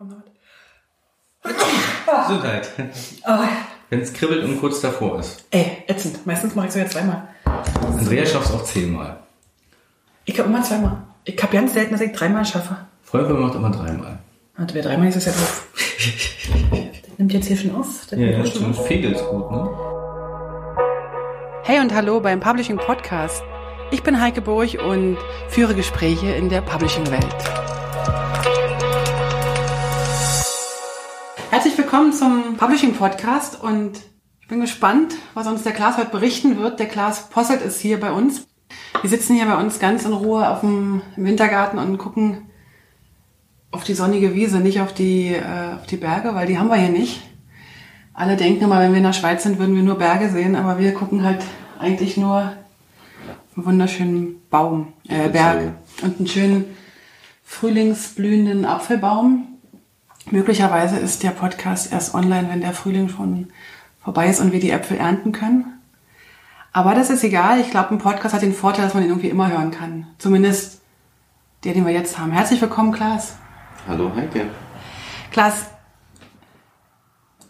Damit. Gesundheit. Oh, Wenn es kribbelt und kurz davor ist. ey, ätzend. Meistens mache ich sogar zweimal. Andrea schafft es auch zehnmal. Ich habe immer zweimal. Ich habe ganz selten, dass ich dreimal schaffe. Volker macht immer dreimal. Und wer dreimal ist, ist ja doof. Das nimmt jetzt hier schon auf. Das nimmt schon stimmt. auf. Fegelt's gut, ne? Hey und hallo beim Publishing Podcast. Ich bin Heike Burg und führe Gespräche in der Publishing-Welt. Willkommen zum Publishing Podcast und ich bin gespannt, was uns der Klaas heute berichten wird. Der Klaas Posselt ist hier bei uns. Wir sitzen hier bei uns ganz in Ruhe auf dem, im Wintergarten und gucken auf die sonnige Wiese, nicht auf die, äh, auf die Berge, weil die haben wir hier nicht. Alle denken immer, wenn wir in der Schweiz sind, würden wir nur Berge sehen, aber wir gucken halt eigentlich nur einen wunderschönen Baum, äh, Berg und einen schönen frühlingsblühenden Apfelbaum. Möglicherweise ist der Podcast erst online, wenn der Frühling schon vorbei ist und wir die Äpfel ernten können. Aber das ist egal. Ich glaube, ein Podcast hat den Vorteil, dass man ihn irgendwie immer hören kann. Zumindest der, den wir jetzt haben. Herzlich willkommen, Klaas. Hallo Heike. Klaas,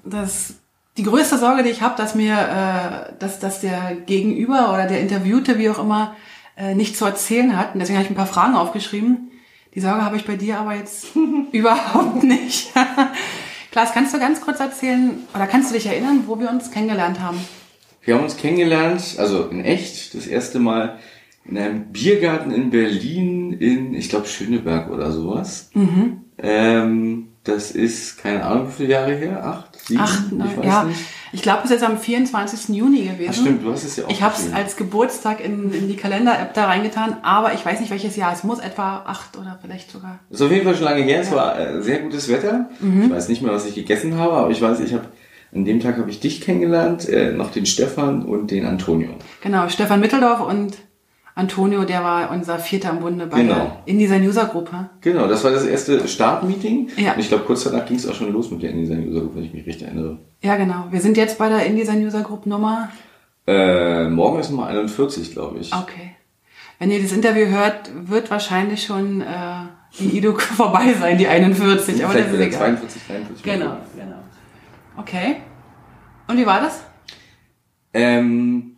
das, die größte Sorge, die ich habe, dass mir, äh, dass, dass der Gegenüber oder der Interviewte, wie auch immer, äh, nichts zu erzählen hat. Und deswegen habe ich ein paar Fragen aufgeschrieben. Die Sorge habe ich bei dir aber jetzt überhaupt nicht. Klaas, kannst du ganz kurz erzählen oder kannst du dich erinnern, wo wir uns kennengelernt haben? Wir haben uns kennengelernt, also in echt, das erste Mal in einem Biergarten in Berlin, in, ich glaube, Schöneberg oder sowas. Mhm. Ähm, das ist, keine Ahnung, wie viele Jahre her? Acht? Sieben? Ach, nein, ich weiß ja. nicht. Ich glaube, es ist jetzt am 24. Juni gewesen. Ach stimmt, du hast es ja auch Ich habe es als Geburtstag in, in die Kalender-App da reingetan, aber ich weiß nicht welches Jahr. Es muss etwa acht oder vielleicht sogar. Ist auf jeden Fall schon lange her, es war äh, sehr gutes Wetter. Mhm. Ich weiß nicht mehr, was ich gegessen habe, aber ich weiß, ich habe an dem Tag habe ich dich kennengelernt, äh, noch den Stefan und den Antonio. Genau, Stefan Mitteldorf und Antonio, der war unser Vierter im Bunde bei Genau. der, in dieser User-Gruppe. Genau, das war das erste Startmeeting. Ja. Und ich glaube, kurz danach ging es auch schon los mit der InDesign User Group, wenn ich mich richtig erinnere. Ja, genau. Wir sind jetzt bei der InDesign User Group Nummer. Äh, morgen ist Nummer 41, glaube ich. Okay. Wenn ihr das Interview hört, wird wahrscheinlich schon äh, die IDO vorbei sein, die 41. Aber das Vielleicht ist wieder egal. 42, 43. Genau, genau. Okay. Und wie war das? Ähm,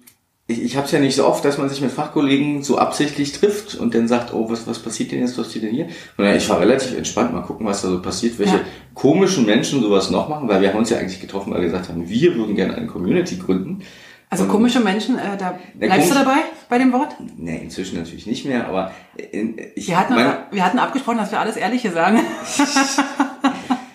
ich ich habe es ja nicht so oft, dass man sich mit Fachkollegen so absichtlich trifft und dann sagt, oh, was, was passiert denn jetzt, was passiert denn hier? Und ich war relativ entspannt, mal gucken, was da so passiert, welche Ja. komischen Menschen sowas noch machen, weil wir haben uns ja eigentlich getroffen, weil wir gesagt haben, wir würden gerne eine Community gründen. Also Und- komische Menschen, äh, da bleibst du dabei bei dem Wort? Ne, inzwischen natürlich nicht mehr, aber in, ich Wir hatten, meine- wir hatten abgesprochen, dass wir alles Ehrliche sagen.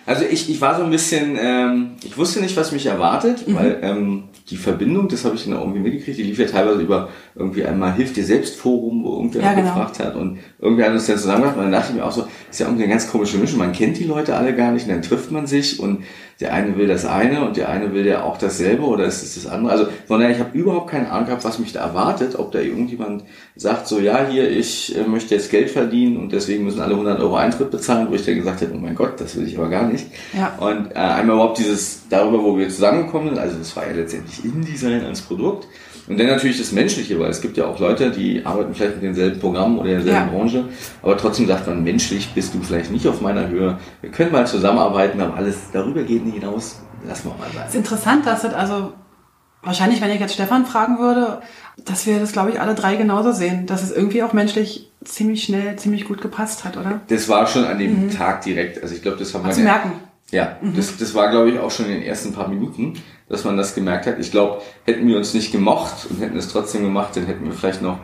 Also ich, ich war so ein bisschen, ähm, ich wusste nicht, was mich erwartet, Mhm. weil ähm, die Verbindung, das habe ich dann auch irgendwie mitgekriegt, die lief ja teilweise über irgendwie einmal Hilf dir selbst Forum, wo irgendwer Ja, genau. gefragt hat und irgendwie hat uns dann zusammengebracht und dann dachte ich mir auch so, ist ja irgendwie eine ganz komische Mischung, man kennt die Leute alle gar nicht und dann trifft man sich und der eine will das eine und der eine will ja auch dasselbe oder ist es das andere. Also von daher, ich habe überhaupt keine Ahnung gehabt, was mich da erwartet, ob da irgendjemand sagt so, ja hier, ich äh, möchte jetzt Geld verdienen und deswegen müssen alle 100 Euro Eintritt bezahlen, wo ich dann gesagt hätte, oh mein Gott, das will ich aber gar nicht. Ja. Und äh, einmal überhaupt dieses, darüber, wo wir zusammengekommen sind, also das war ja letztendlich InDesign als Produkt. Und dann natürlich das Menschliche, weil es gibt ja auch Leute, die arbeiten vielleicht mit denselben Programmen oder derselben Ja. Branche, aber trotzdem sagt man, menschlich bist du vielleicht nicht auf meiner Höhe. Wir können mal zusammenarbeiten, aber alles darüber geht nicht hinaus. Lassen wir mal Es ist sein. interessant, dass das also wahrscheinlich, wenn ich jetzt Stefan fragen würde, dass wir das, glaube ich, alle drei genauso sehen, dass es irgendwie auch menschlich ziemlich schnell, ziemlich gut gepasst hat, oder? Das war schon an dem Tag direkt. Also ich glaube, das haben wir Zu merken. Ja, das, das war, glaube ich, auch schon in den ersten paar Minuten, dass man das gemerkt hat. Ich glaube, hätten wir uns nicht gemocht und hätten es trotzdem gemacht, dann hätten wir vielleicht noch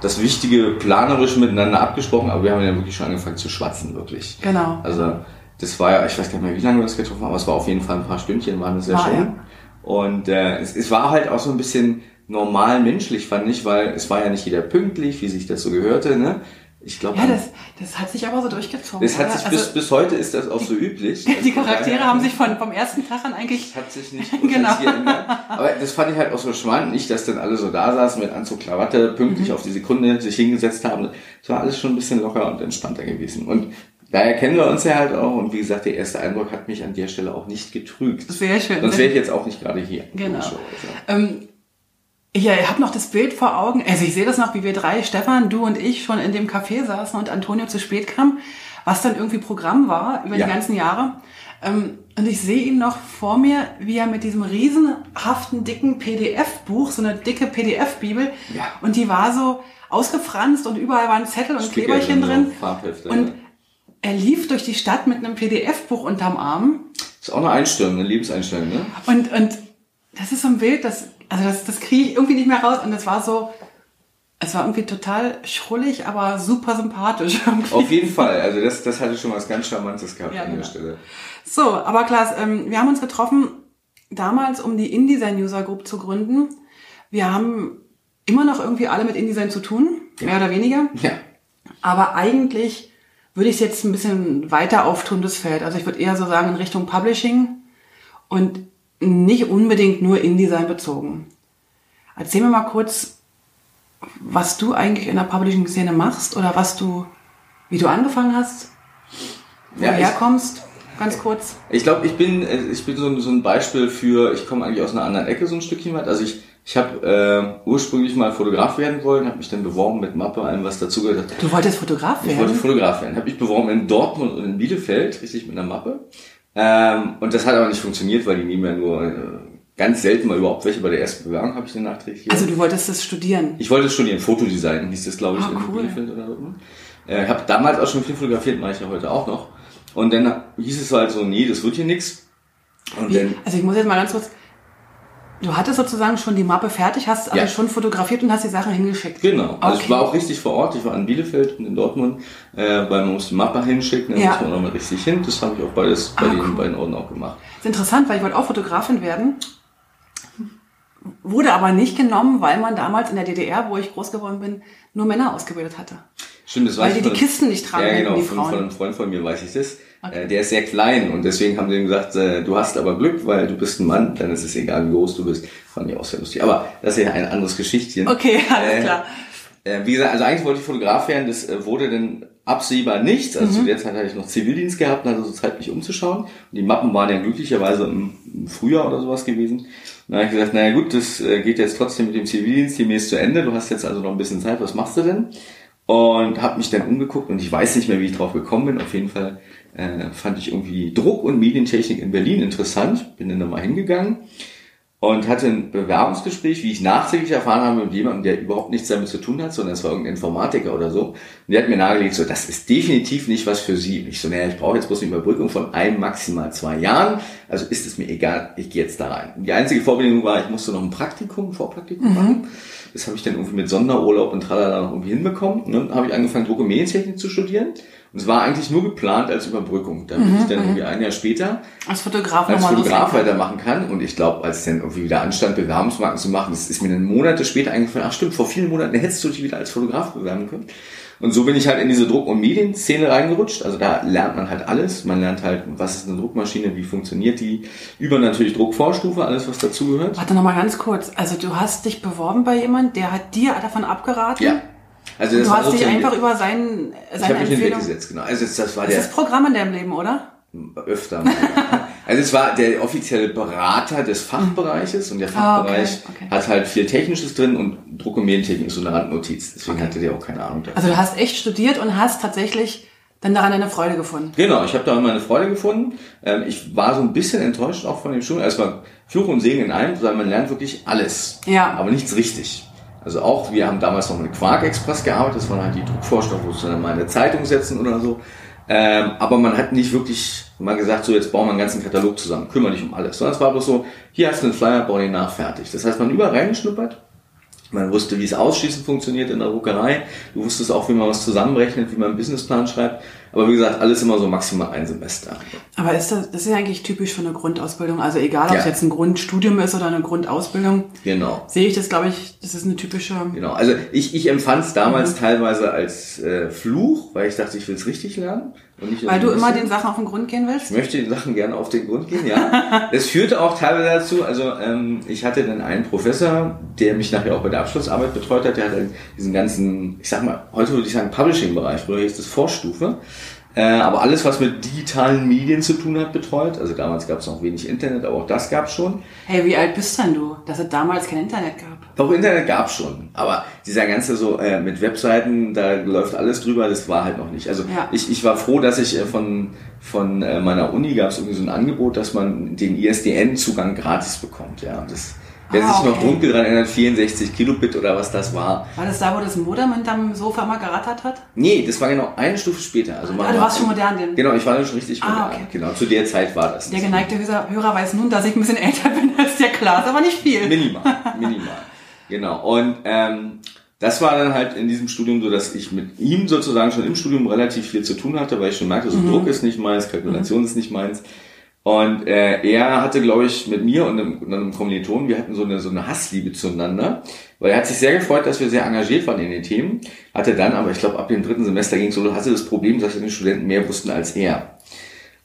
das Wichtige planerisch miteinander abgesprochen, aber wir haben ja wirklich schon angefangen zu schwatzen, wirklich. Genau. Also das war ja, ich weiß gar nicht mehr, wie lange wir uns getroffen haben, aber es war auf jeden Fall ein paar Stündchen, waren es ja War, schon. ja. Und äh, es, es war halt auch so ein bisschen normal menschlich, fand ich, weil es war ja nicht jeder pünktlich, wie sich das so gehörte. Ne? Ich glaube, Ja, das, das hat sich aber so durchgezogen. das hat sich Also, bis, bis heute ist das auch so üblich. die Charaktere haben sich von, vom ersten Tag an eigentlich hat sich nicht Genau. geändert. Aber das fand ich halt auch so spannend, nicht, dass dann alle so da saßen mit Anzug, Krawatte, pünktlich Mhm. auf die Sekunde sich hingesetzt haben. Es war alles schon ein bisschen locker und entspannter gewesen. Und daher kennen wir uns ja halt auch. Und wie gesagt, der erste Eindruck hat mich an der Stelle auch nicht getrügt. sehr schön. Sonst wäre ich jetzt auch nicht gerade hier. Genau. Ähm, ja, ich habe noch das Bild vor Augen. Also ich sehe das noch, wie wir drei, Stefan, du und ich, schon in dem Café saßen und Antonio zu spät kam. was dann irgendwie Programm war über Ja. die ganzen Jahre. Ähm, und ich sehe ihn noch vor mir, wie er mit diesem riesenhaften, dicken PDF-Buch, so eine dicke PDF-Bibel, Ja. und die war so ausgefranst und überall waren Zettel und Kleberchen drin. Und er lief durch die Stadt mit einem PDF-Buch unterm Arm. ist auch eine Einstellung, eine Lebenseinstellung, ne? Und, und das ist so ein Bild, das, also das, das kriege ich irgendwie nicht mehr raus. Und es war so, es war irgendwie total schrullig, aber super sympathisch. Irgendwie. Auf jeden Fall. Also das, das hatte schon was ganz Charmantes gehabt Ja, an der genau. Stelle. So, aber Klaas, ähm, wir haben uns getroffen damals, um die InDesign User Group zu gründen. Wir haben immer noch irgendwie alle mit InDesign zu tun, mehr oder weniger. Ja. Aber eigentlich würde ich es jetzt ein bisschen weiter auftun, das Feld. Also ich würde eher so sagen in Richtung Publishing und nicht unbedingt nur InDesign bezogen. Erzähl mir mal kurz, was du eigentlich in der Publishing-Szene machst oder was du, wie du angefangen hast, wo Ja, herkommst, ganz kurz. Ich glaube, ich bin, äh, ich bin so, ein- so ein Beispiel für, ich komme eigentlich aus einer anderen Ecke so ein Stückchen weit. Also ich, ich habe äh, ursprünglich mal Fotograf werden wollen, habe mich dann beworben mit Mappe, allem was dazugehört. hat. Du wolltest Fotograf Ich wollte werden? Fotograf werden. Habe ich beworben in Dortmund und in Bielefeld, richtig mit einer Mappe. Ähm, und das hat aber nicht funktioniert, weil die nehmen ja nur äh, ganz selten mal überhaupt welche. Bei der ersten Bewerbung habe ich den nachträglich. Also du wolltest das studieren. Ich wollte studieren, Fotodesign hieß das, glaube ich, Ah, in cool. Bielefeld oder Dortmund. Äh, habe damals auch schon viel fotografiert, mache ich ja heute auch noch. Und dann hieß es halt so, nee, das wird hier nix. Und Wie, dann, also ich muss jetzt mal ganz kurz. Du hattest sozusagen schon die Mappe fertig, hast also Ja. schon fotografiert und hast die Sachen hingeschickt. genau. Also Okay. ich war auch richtig vor Ort. Ich war in Bielefeld und in Dortmund, äh, weil man muss die Mappe hinschicken, dann Ja. muss man auch mal richtig hin. Das habe ich auch beides bei Ah, den cool. beiden Orten auch gemacht. ist interessant, weil ich wollte auch Fotografin werden. Wurde aber nicht genommen, weil man damals in der DDR, wo ich groß geworden bin, nur Männer ausgebildet hatte. Stimmt, das Weil weiß die die Kisten nicht tragen Ja, genau, die Frauen. von einem Freund von mir weiß ich das. Okay. Äh, der ist sehr klein und deswegen haben sie ihm gesagt, äh, du hast aber Glück, weil du bist ein Mann, dann ist es egal, wie groß du bist. Fand ich auch sehr lustig. Aber das ist ja ein anderes Geschichtchen. Okay, alles Äh, klar. Äh, wie gesagt, also eigentlich wollte ich Fotograf werden, das wurde dann absehbar nichts. Also Mhm. zu der Zeit hatte ich noch Zivildienst gehabt und hatte so Zeit, mich umzuschauen. Und die Mappen waren ja glücklicherweise im, Frühjahr oder sowas gewesen. Und dann habe ich gesagt, naja gut, das geht jetzt trotzdem mit dem Zivildienst demnächst zu Ende. Du hast jetzt also noch ein bisschen Zeit, was machst du denn? Und habe mich dann umgeguckt und ich weiß nicht mehr, wie ich drauf gekommen bin. Auf jeden Fall äh, fand ich irgendwie Druck und Medientechnik in Berlin interessant. Bin dann da mal hingegangen und hatte ein Bewerbungsgespräch, wie ich nachträglich erfahren habe, mit jemandem, der überhaupt nichts damit zu tun hat, sondern es war irgendein Informatiker oder so. Und der hat mir nahegelegt, so, das ist definitiv nicht was für Sie. Und ich so, naja, ich brauche jetzt bloß eine Überbrückung von einem, maximal zwei Jahren. Also ist es mir egal, ich gehe jetzt da rein. Und die einzige Vorbedingung war, ich musste noch ein Praktikum, ein Vorpraktikum machen. Das habe ich dann irgendwie mit Sonderurlaub und tralala noch irgendwie hinbekommen. Und dann habe ich angefangen, Druck- und Medientechnik zu studieren. Und es war eigentlich nur geplant als Überbrückung. Da bin ich dann irgendwie ein Jahr später Als Fotograf als Fotograf weitermachen kann. Und ich glaube, als es dann irgendwie wieder anstand, Bewerbungsmarken zu machen, das ist mir dann Monate später eingefallen, ach stimmt, vor vielen Monaten hättest du dich wieder als Fotograf bewerben können. Und so bin ich halt in diese Druck- und Medienszene reingerutscht. Also da lernt man halt alles. Man lernt halt, was ist eine Druckmaschine, wie funktioniert die, über natürlich Druckvorstufe, alles was dazugehört. Warte nochmal ganz kurz. Also du hast dich beworben bei jemand, der hat dir davon abgeraten? Ja. Also das Du hast dich einfach über seinen, ich seine habe mich Empfehlung... hinweggesetzt, genau. Also das, das war Das der ist Programm in deinem Leben, oder? öfter. mal. Also es war der offizielle Berater des Fachbereiches und der Ah, okay, Fachbereich okay. hat halt viel Technisches drin und Druck- und Medientechnik ist so eine Randnotiz. Deswegen Okay. hatte der auch keine Ahnung davon. Also du hast echt studiert und hast tatsächlich dann daran eine Freude gefunden. Genau, ich habe da meine Freude gefunden. Ähm, ich war so ein bisschen enttäuscht auch von dem Studium. Also es war Fluch und Segen in einem, weil man lernt wirklich alles, Ja. aber nichts richtig. Also auch, wir haben damals noch mit Quark Express gearbeitet, das waren halt die Druckvorstellungen, wo sie dann mal in eine Zeitung setzen oder so. Ähm, aber man hat nicht wirklich mal gesagt, so jetzt bauen wir einen ganzen Katalog zusammen, kümmere dich um alles. Sondern es war bloß so, hier hast du einen Flyer, bau den nach, fertig. Das heißt, man überall reingeschnuppert, man wusste, wie es Ausschließen funktioniert in der Druckerei. Du wusstest auch, wie man was zusammenrechnet, wie man einen Businessplan schreibt. Aber wie gesagt, alles immer so maximal ein Semester. Aber ist das, das ist ja eigentlich typisch für eine Grundausbildung. Also egal, ob Ja. es jetzt ein Grundstudium ist oder eine Grundausbildung, Genau. sehe ich das, glaube ich, das ist eine typische... Genau. Also ich, ich empfand es damals Mhm. teilweise als äh, Fluch, weil ich dachte, ich will es richtig lernen. Weil du immer den Sachen auf den Grund gehen willst? Ich möchte den Sachen gerne auf den Grund gehen, ja. Das führte auch teilweise dazu, also ähm, ich hatte dann einen Professor, der mich nachher auch bei der Abschlussarbeit betreut hat, der hat dann diesen ganzen, ich sag mal, heute würde ich sagen Publishing-Bereich, früher hieß das Vorstufe, Äh, aber alles, was mit digitalen Medien zu tun hat, betreut. Also damals gab es noch wenig Internet, aber auch das gab es schon. Hey, wie alt bist denn du, dass es damals kein Internet gab? Doch, Internet gab es schon. Aber dieser ganze so äh, mit Webseiten, da läuft alles drüber, das war halt noch nicht. Also Ja. ich, ich war froh, dass ich äh, von, von äh, meiner Uni gab es irgendwie so ein Angebot, dass man den ISDN-Zugang gratis bekommt. Ja, das, wer Ah, sich noch okay. dunkel dran erinnert, 64 Kilobit oder was das war. War das da, wo das Modem hinterm Sofa mal gerattert hat? Nee, das war genau eine Stufe später. Also Ah, du war- warst schon modern, denn- Genau, ich war dann schon richtig Ah, modern. okay. Genau, zu der Zeit war das. Der geneigte Hörer, Hörer weiß nun, dass ich ein bisschen älter bin als der Klaas, aber nicht viel. Minimal, minimal. Genau. Und ähm, das war dann halt in diesem Studium so, dass ich mit ihm sozusagen schon im Studium relativ viel zu tun hatte, weil ich schon merkte, so Druck ist nicht meins, Kalkulation ist nicht meins. Und äh, er hatte, glaube ich, mit mir und einem, und einem Kommilitonen, wir hatten so eine, so eine Hassliebe zueinander, weil er hat sich sehr gefreut, dass wir sehr engagiert waren in den Themen, hatte dann, aber ich glaube, ab dem dritten Semester ging es so, hatte das Problem, dass seine Studenten mehr wussten als er.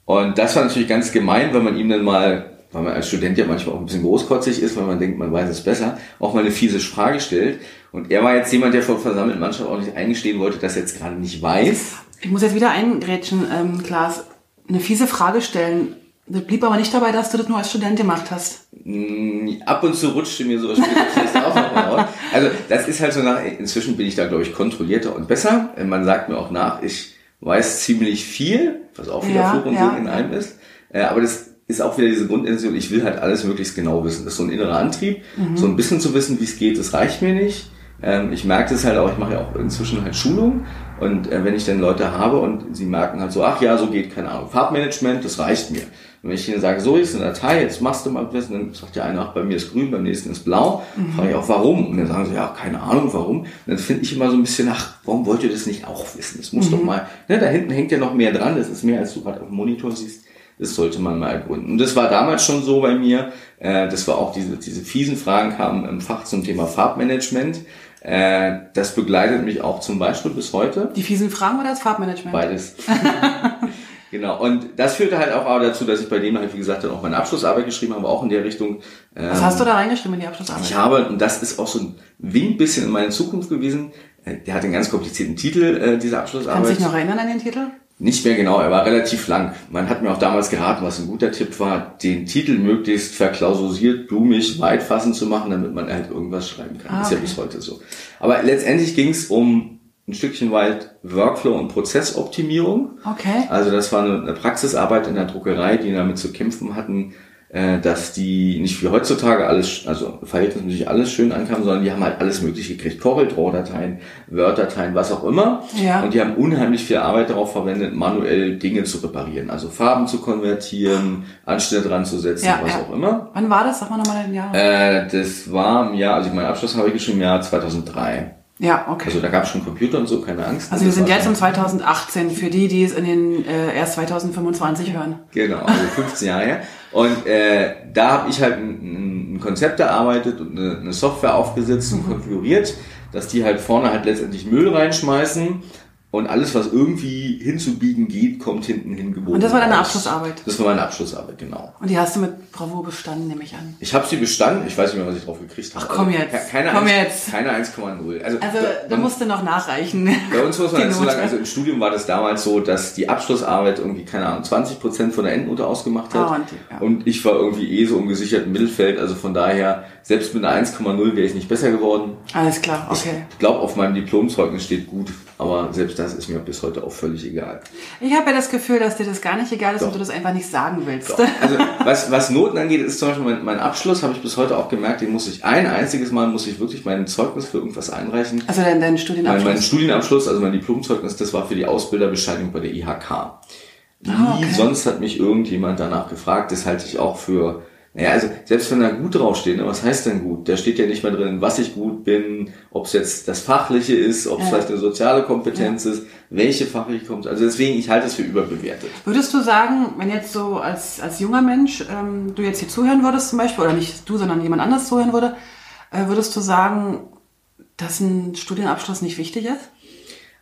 Und das war natürlich ganz gemein, wenn man ihm dann mal, weil man als Student ja manchmal auch ein bisschen großkotzig ist, weil man denkt, man weiß es besser, auch mal eine fiese Frage stellt. Und er war jetzt jemand, der vor versammelten Mannschaft auch nicht eingestehen wollte, dass er jetzt gerade nicht weiß. Ich muss jetzt wieder eingrätschen, ähm, Klaas. Eine fiese Frage stellen. Das blieb aber nicht dabei, dass du das nur als Student gemacht hast. Mm, Ab und zu rutschte mir sowas auch noch mal raus. Also das ist halt so nach, inzwischen bin ich da, glaube ich, kontrollierter und besser. Man sagt mir auch nach, ich weiß ziemlich viel, was auch wieder Ja, Fluch und ja. In einem ist. Äh, Aber das ist auch wieder diese Grundintention, ich will halt alles möglichst genau wissen. Das ist so ein innerer Antrieb. Mhm. So ein bisschen zu wissen, wie es geht, das reicht mir nicht. Ähm, Ich merke das halt auch, ich mache ja auch inzwischen halt Schulung und äh, wenn ich dann Leute habe und sie merken halt so, ach ja, so geht, keine Ahnung, Farbmanagement, das reicht mir. Und wenn ich ihnen sage, so ist eine Datei, jetzt machst du mal was, dann sagt der eine, ach, bei mir ist grün, beim nächsten ist blau, frage ich auch, warum? Und dann sagen sie, ja, keine Ahnung, warum. Und dann finde ich immer so ein bisschen, ach, warum wollt ihr das nicht auch wissen? Das muss doch mal, ne, da hinten hängt ja noch mehr dran, das ist mehr, als du gerade auf dem Monitor siehst. Das sollte man mal ergründen. Und das war damals schon so bei mir. Äh, das war auch diese, diese fiesen Fragen kamen im Fach zum Thema Farbmanagement. Äh, das begleitet mich auch zum Beispiel bis heute. Die fiesen Fragen oder das Farbmanagement? Beides. genau. Und das führte halt auch dazu, dass ich bei dem halt, wie gesagt, dann auch meine Abschlussarbeit geschrieben habe, auch in der Richtung. Was ähm, hast du da reingeschrieben in die Abschlussarbeit? ich habe, und das ist auch so ein Wink bisschen in meine Zukunft gewesen, äh, der hat einen ganz komplizierten Titel, äh, diese Kannst du Abschlussarbeit. dich noch erinnern an den Titel? Nicht mehr genau, er war relativ lang. Man hat mir auch damals geraten, was ein guter Tipp war, den Titel möglichst verklausuliert, blumig, weit fassend zu machen, damit man halt irgendwas schreiben kann. Ah, Ist ja okay. bis heute so. Aber letztendlich ging es um ein Stückchen weit Workflow und Prozessoptimierung. Okay. Also das war eine Praxisarbeit in der Druckerei, die damit zu kämpfen hatten, äh, dass die nicht wie heutzutage alles, also verhältnismäßig alles schön ankam, sondern die haben halt alles mögliche gekriegt. Corel-Draw-Dateien, Word-Dateien, was auch immer. Ja. Und die haben unheimlich viel Arbeit darauf verwendet, manuell Dinge zu reparieren. Also Farben zu konvertieren, Anschnitte dran zu setzen, Ja, was ja. auch immer. Wann war das? Sag mal nochmal den Jahr. Äh, das war im Jahr, also meinen Abschluss habe ich geschrieben im Jahr 2003. ja, okay. Also da gab es schon Computer und so, keine Angst. Also wir sind jetzt um 2018 für die, die es in den äh, erst 2025 hören. Genau, also 15 Jahre her. Und äh, da habe ich halt ein, ein Konzept erarbeitet und eine, eine Software aufgesetzt Mhm. und konfiguriert, dass die halt vorne halt letztendlich Müll reinschmeißen und alles, was irgendwie hinzubiegen geht, kommt hinten hingebogen. Und das war deine. Abschlussarbeit? Das war meine Abschlussarbeit, genau. Und die hast du mit Bravour bestanden, nehme ich an. Ich habe sie bestanden, ich weiß nicht mehr, was ich drauf gekriegt habe. Ach, komm jetzt. ke- Keine Komm 1, jetzt. Keine 1,0. Also, Also da man- musst du noch nachreichen. Bei uns muss man dazu Note. sagen, also im Studium war das damals so, dass die Abschlussarbeit irgendwie, keine Ahnung, 20 Prozent von der Endnote ausgemacht hat. Ah, und ja. Und ich war irgendwie eh so im gesicherten Mittelfeld. Also von daher, selbst mit einer 1,0 wäre ich nicht besser geworden. Alles klar, okay. Ich glaube, auf meinem Diplomzeugnis steht gut, aber selbst das ist mir bis heute auch völlig egal. Ich habe ja das Gefühl, dass dir das gar nicht egal ist Doch. und du das einfach nicht sagen willst. Also was, was Noten angeht, ist zum Beispiel mein, mein Abschluss, habe ich bis heute auch gemerkt, den muss ich ein einziges Mal, muss ich wirklich mein Zeugnis für irgendwas einreichen. Also dein, dein Mein, Studienabschluss. mein Studienabschluss, also mein Diplomzeugnis, das war für die Ausbilderbescheinigung bei der IHK. Nie Ah, okay. sonst hat mich irgendjemand danach gefragt. Das halte ich auch für, naja, also selbst wenn da gut draufsteht, ne, was heißt denn gut? Da steht ja nicht mehr drin, was ich gut bin, ob es jetzt das Fachliche ist, ob es Ja. vielleicht eine soziale Kompetenz ist, welche fachliche Kompetenz. Also deswegen, ich halte es für überbewertet. Würdest du sagen, wenn jetzt so als, als junger Mensch ähm, du jetzt hier zuhören würdest zum Beispiel, oder nicht du, sondern jemand anders zuhören würde, äh, würdest du sagen, dass ein Studienabschluss nicht wichtig ist?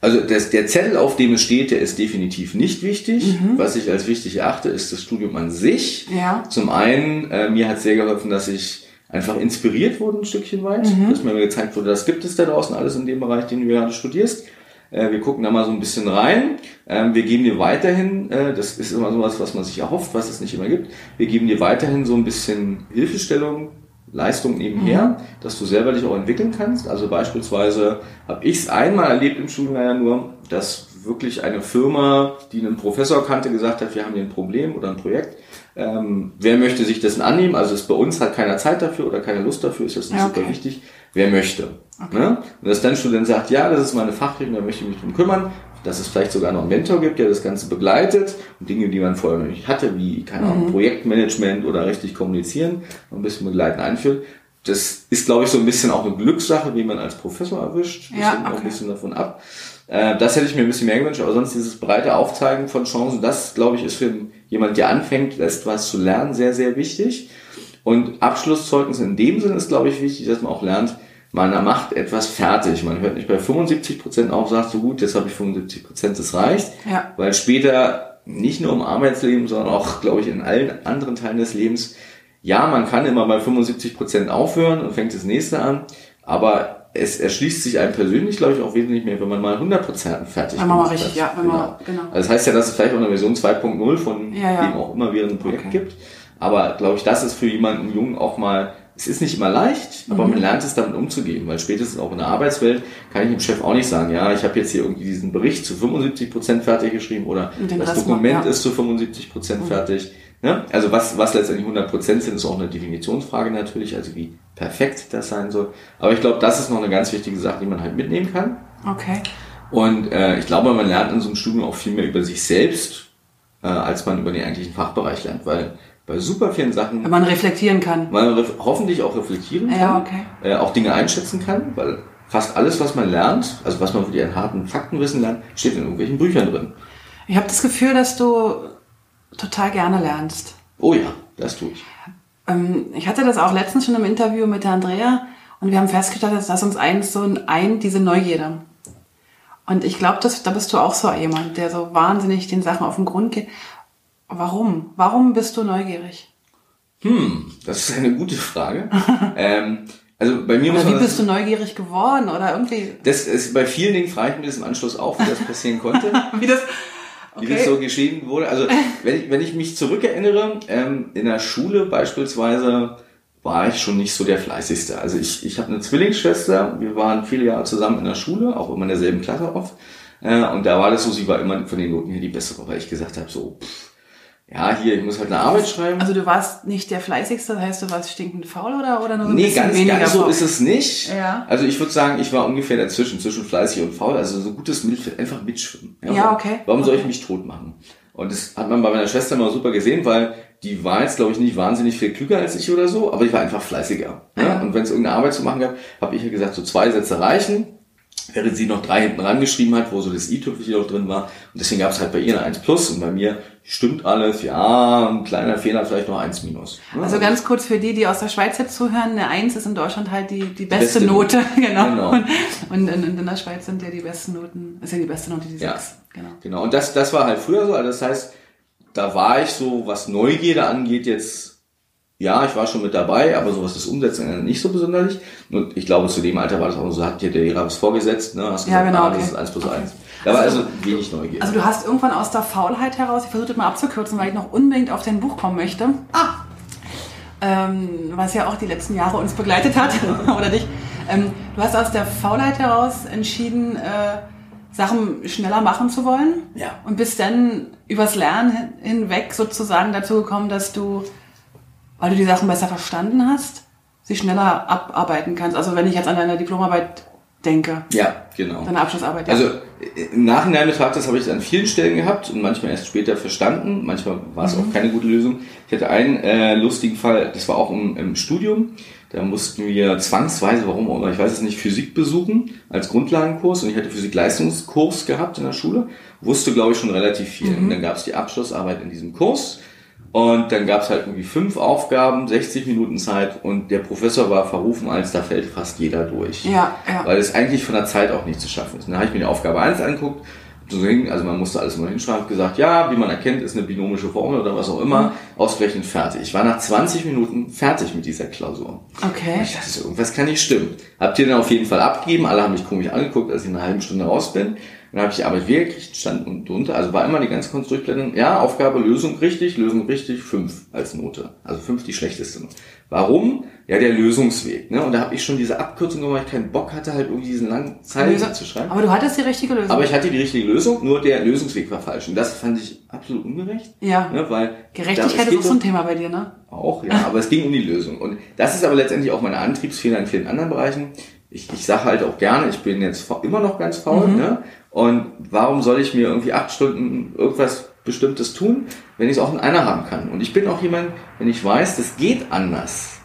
Also das, der Zettel, auf dem es steht, der ist definitiv nicht wichtig. Mhm. Was ich als wichtig erachte, ist das Studium an sich. Ja. Zum einen, äh, mir hat sehr geholfen, dass ich einfach inspiriert wurde ein Stückchen weit, Mhm. dass mir gezeigt wurde, das gibt es da draußen alles in dem Bereich, den du gerade studierst. Äh, wir gucken da mal so ein bisschen rein. Ähm, wir geben dir weiterhin, äh, das ist immer sowas, was man sich erhofft, was es nicht immer gibt. Wir geben dir weiterhin so ein bisschen Hilfestellung, Leistung nebenher, mhm. dass du selber dich auch entwickeln kannst. Also beispielsweise habe ich es einmal erlebt im Studium ja nur, dass wirklich eine Firma, die einen Professor kannte, gesagt hat, wir haben hier ein Problem oder ein Projekt. Ähm, wer möchte sich dessen annehmen? Also ist bei uns halt keiner Zeit dafür oder keine Lust dafür, ist das nicht ja, okay. super wichtig. Wer möchte? Okay. Ne? Und dass dann Student sagt, ja, das ist meine Fachrichtung, da möchte ich mich drum kümmern, dass es vielleicht sogar noch einen Mentor gibt, der das Ganze begleitet und Dinge, die man vorher noch nicht hatte, wie, keine Ahnung, mhm. Projektmanagement oder richtig kommunizieren, ein bisschen begleiten einführt. Das ist, glaube ich, so ein bisschen auch eine Glückssache, wie man als Professor erwischt. Das ja, hängt okay. auch ein bisschen davon ab. Äh, das hätte ich mir ein bisschen mehr gewünscht, aber sonst dieses breite Aufzeigen von Chancen, das, glaube ich, ist für jemand, der anfängt, etwas zu lernen, sehr, sehr wichtig. Und Abschlusszeugnis in dem Sinne ist, glaube ich, wichtig, dass man auch lernt, man macht etwas fertig. Man hört nicht bei 75 Prozent auf, sagt so gut, jetzt habe ich 75 Prozent, das reicht. Ja. Weil später nicht nur im Arbeitsleben, sondern auch, glaube ich, in allen anderen Teilen des Lebens, ja, man kann immer bei 75 Prozent aufhören und fängt das nächste an, aber es erschließt sich einem persönlich, glaube ich, auch wesentlich mehr, wenn man mal 100% fertig wenn man mal richtig, ja, wenn genau. man, genau. Also das heißt ja, dass es vielleicht auch eine Version 2.0 von ja, ja. dem auch immer wieder ein Projekt okay. gibt. Aber glaube ich, das ist für jemanden jung auch mal, es ist nicht immer leicht, aber mhm. man lernt es damit umzugehen, weil spätestens auch in der Arbeitswelt kann ich dem Chef auch nicht sagen, ja, ich habe jetzt hier irgendwie diesen Bericht zu 75% fertig geschrieben oder das Dokument macht, ja. ist zu 75% mhm. fertig Ne? Also was, was letztendlich 100% sind, ist auch eine Definitionsfrage natürlich, also wie perfekt das sein soll. Aber ich glaube, das ist noch eine ganz wichtige Sache, die man halt mitnehmen kann. Okay. Und äh, ich glaube, man lernt in so einem Studium auch viel mehr über sich selbst, äh, als man über den eigentlichen Fachbereich lernt, weil bei super vielen Sachen... Wenn man reflektieren kann. Man hoffentlich auch reflektieren kann, ja, okay. äh, auch Dinge einschätzen kann, weil fast alles, was man lernt, also was man für die harten Faktenwissen lernt, steht in irgendwelchen Büchern drin. Ich habe das Gefühl, dass du total gerne lernst. Oh ja, das tue ich. Ähm, ich hatte das auch letztens schon im Interview mit der Andrea und wir haben festgestellt, dass uns eins so ein, diese Neugierde. Und ich glaube, da bist du auch so jemand, der so wahnsinnig den Sachen auf den Grund geht. Warum? Warum bist du neugierig? Hm, das ist eine gute Frage. ähm, also bei mir oder muss wie bist du neugierig geworden oder irgendwie? Das ist bei vielen Dingen frage ich mir das im Anschluss auch, wie das passieren konnte. wie das wie okay. das so geschehen wurde. Also wenn ich, wenn ich mich zurückerinnere, ähm, in der Schule beispielsweise war ich schon nicht so der fleißigste. Also ich, ich habe eine Zwillingsschwester, wir waren viele Jahre zusammen in der Schule, auch immer in derselben Klasse oft. Äh, und da war das so, sie war immer von den Noten her die bessere, weil ich gesagt habe, so, pff, ja, hier, ich muss halt eine Arbeit schreiben. Also du warst nicht der fleißigste, das heißt, du warst stinkend faul oder, oder nur ein nee, bisschen ganz, weniger ganz so faul? ist es nicht. Ja. Also ich würde sagen, ich war ungefähr dazwischen, zwischen fleißig und faul, also so gutes Mittelfeld, einfach mitschwimmen. Ja, ja okay. Warum okay. soll ich mich tot machen? Und das hat man bei meiner Schwester immer super gesehen, weil die war jetzt, glaube ich, nicht wahnsinnig viel klüger als ich oder so, aber ich war einfach fleißiger. Ja. Ja? Und wenn es irgendeine Arbeit zu machen gab, habe ich ja gesagt, so zwei Sätze reichen während sie noch drei hinten rangeschrieben hat, wo so das i-Tüpfelchen noch drin war. Und deswegen gab es halt bei ihr eine 1 plus und bei mir stimmt alles, ja, ein kleiner Fehler, vielleicht noch 1 minus. Ja, also ganz kurz für die, die aus der Schweiz jetzt zuhören, eine 1 ist in Deutschland halt die, die beste, beste Note, genau. genau. Und, und in, in, der Schweiz sind ja die besten Noten, ist ja die beste Note die 6. Ja, genau. Genau, und das, das war halt früher so, also das heißt, da war ich so, was Neugierde angeht, jetzt ja, ich war schon mit dabei, aber sowas das Umsetzen nicht so besonders. Und ich glaube, zu dem Alter war das auch so, hat dir der Lehrer was vorgesetzt, ne? Hast gesagt, ja, genau, ah, das ist eins plus eins. Da war also, also wenig Neugier. Also du hast irgendwann aus der Faulheit heraus, ich versuche das mal abzukürzen, weil ich noch unbedingt auf dein Buch kommen möchte. Ah! Ähm, was ja auch die letzten Jahre uns begleitet hat, oder dich. Ähm, du hast aus der Faulheit heraus entschieden, äh, Sachen schneller machen zu wollen. Ja. Und bist dann übers Lernen hinweg sozusagen dazu gekommen, dass du weil du die Sachen besser verstanden hast, sie schneller abarbeiten kannst. Also wenn ich jetzt an deine Diplomarbeit denke. Ja, genau. Deine Abschlussarbeit. Ja. Also im Nachhinein betrachtet, das habe ich an vielen Stellen gehabt und manchmal erst später verstanden. Manchmal war es mhm. auch keine gute Lösung. Ich hatte einen äh, lustigen Fall, das war auch im, im Studium. Da mussten wir zwangsweise, warum auch immer, ich weiß es nicht, Physik besuchen als Grundlagenkurs und ich hatte Physik-Leistungskurs gehabt in der Schule, wusste glaube ich schon relativ viel. Mhm. Und dann gab es die Abschlussarbeit in diesem Kurs und dann gab es halt irgendwie fünf Aufgaben, 60 Minuten Zeit und der Professor war verrufen, als da fällt fast jeder durch. Ja, ja. Weil es eigentlich von der Zeit auch nicht zu schaffen ist. Und dann habe ich mir die Aufgabe 1 angeguckt, also man musste alles mal hinschreiben, gesagt, ja, wie man erkennt, ist eine binomische Formel oder was auch immer, mhm. ausgerechnet fertig. Ich war nach 20 Minuten fertig mit dieser Klausur. Okay. ich dachte, irgendwas kann nicht stimmen. Habt ihr dann auf jeden Fall abgegeben, alle haben mich komisch angeguckt, als ich in einer halben Stunde raus bin. Dann habe ich die Arbeit wieder gekriegt, stand unten drunter, also war immer die ganze Kunst durchblenden, ja, Aufgabe, Lösung richtig, Lösung richtig, fünf als Note. Also fünf die schlechteste. Warum? Ja, der Lösungsweg. Ne? Und da habe ich schon diese Abkürzung gemacht, weil ich keinen Bock hatte, halt irgendwie diesen langen Zeilen zu schreiben. Aber du hattest die richtige Lösung. Aber ich hatte die richtige Lösung, nur der Lösungsweg war falsch. Und das fand ich absolut ungerecht. Ja. Ne, weil Gerechtigkeit ist auch so ein Thema bei dir, ne? auch, ja, aber es ging um die Lösung. Und das ist aber letztendlich auch meine Antriebsfehler in vielen anderen Bereichen. Ich, ich sage halt auch gerne, ich bin jetzt immer noch ganz faul, ne? Und warum soll ich mir irgendwie acht Stunden irgendwas Bestimmtes tun, wenn ich es auch in einer haben kann? Und ich bin auch jemand, wenn ich weiß, das geht anders.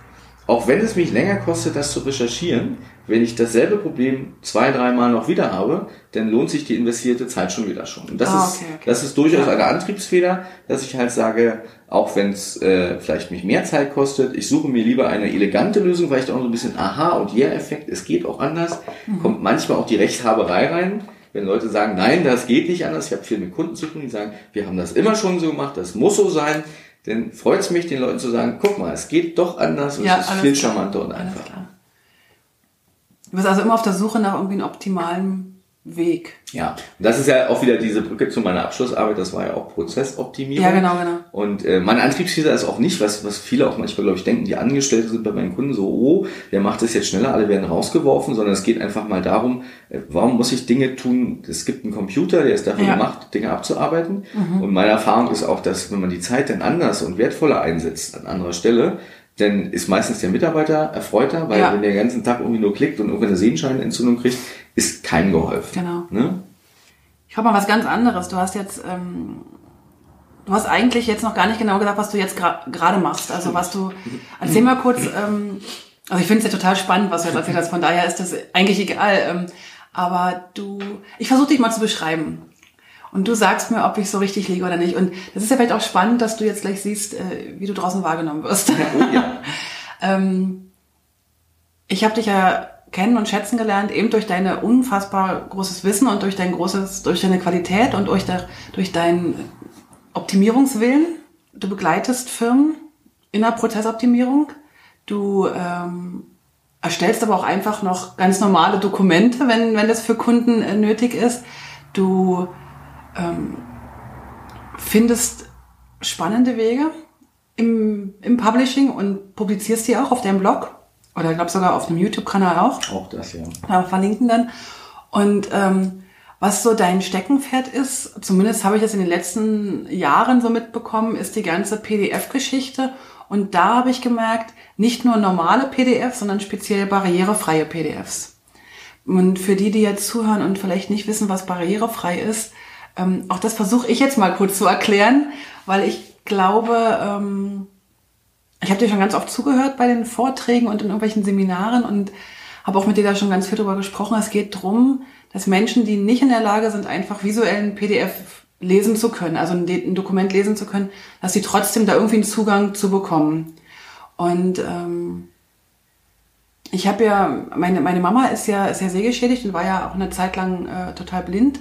Auch wenn es mich länger kostet, das zu recherchieren, wenn ich dasselbe Problem zwei, dreimal noch wieder habe, dann lohnt sich die investierte Zeit schon wieder schon. Und das, Ah, ist, okay, okay. das ist durchaus eine Antriebsfeder, dass ich halt sage, auch wenn es äh, vielleicht mich mehr Zeit kostet, ich suche mir lieber eine elegante Lösung, weil ich da auch so ein bisschen Aha- und Yeah-Effekt, es geht auch anders, Mhm. kommt manchmal auch die Rechthaberei rein. Wenn Leute sagen, nein, das geht nicht anders, ich habe viel mit Kunden zu tun, die sagen, wir haben das immer schon so gemacht, das muss so sein, dann freut es mich, den Leuten zu sagen, guck mal, es geht doch anders und Ja, es ist viel charmanter und einfacher. Du bist also immer auf der Suche nach irgendwie einem optimalen Weg. Ja, und das ist ja auch wieder diese Brücke zu meiner Abschlussarbeit, das war ja auch Prozessoptimierung. Ja, genau, genau. Und äh, mein Antriebsfehler ist auch nicht, was, was viele auch manchmal, glaube ich, denken, die Angestellte sind bei meinen Kunden so, oh, der macht das jetzt schneller, alle werden rausgeworfen, sondern es geht einfach mal darum, äh, warum muss ich Dinge tun? Es gibt einen Computer, der ist dafür Ja. Mhm. gemacht, Dinge abzuarbeiten. Und meine Erfahrung ist auch, dass wenn man die Zeit dann anders und wertvoller einsetzt an anderer Stelle, dann ist meistens der Mitarbeiter erfreuter, weil Ja. wenn der den ganzen Tag irgendwie nur klickt und irgendwann eine Sehenscheinentzündung kriegt, ist keinem geholfen. Genau. Ne? Ich habe mal was ganz anderes. Du hast jetzt, ähm, du hast eigentlich jetzt noch gar nicht genau gesagt, was du jetzt gra- gerade machst. Also was du, erzähl mal kurz, ähm, also ich finde es ja total spannend, was du jetzt erzählt hast. Von daher ist das eigentlich egal. Ähm, aber du, ich versuche dich mal zu beschreiben. Und du sagst mir, ob ich so richtig liege oder nicht. Und das ist ja vielleicht auch spannend, dass du jetzt gleich siehst, äh, wie du draußen wahrgenommen wirst. Oh ja. Ähm, ich habe dich ja kennen und schätzen gelernt, eben durch deine unfassbar großes Wissen und durch dein großes, durch deine Qualität und durch, de, durch deinen Optimierungswillen. Du begleitest Firmen in der Prozessoptimierung. Du ähm, erstellst aber auch einfach noch ganz normale Dokumente, wenn, wenn das für Kunden äh, nötig ist. Du ähm, findest spannende Wege im, im Publishing und publizierst die auch auf deinem Blog oder ich glaube sogar auf dem YouTube-Kanal auch. Auch das, ja. Ja, verlinken dann. Und ähm, was so dein Steckenpferd ist, zumindest habe ich das in den letzten Jahren so mitbekommen, ist die ganze PDF-Geschichte. Und da habe ich gemerkt, nicht nur normale PDFs, sondern speziell barrierefreie PDFs. Und für die, die jetzt zuhören und vielleicht nicht wissen, was barrierefrei ist, ähm, auch das versuche ich jetzt mal kurz zu erklären, weil ich glaube, ähm, ich habe dir schon ganz oft zugehört bei den Vorträgen und in irgendwelchen Seminaren und habe auch mit dir da schon ganz viel drüber gesprochen. Es geht drum, dass Menschen, die nicht in der Lage sind, einfach visuellen PDF lesen zu können, also ein, Dokument lesen zu können, dass sie trotzdem da irgendwie einen Zugang zu bekommen. Und ähm, ich habe ja, meine, meine Mama ist ja, ist ja sehgeschädigt und war ja auch eine Zeit lang äh, total blind.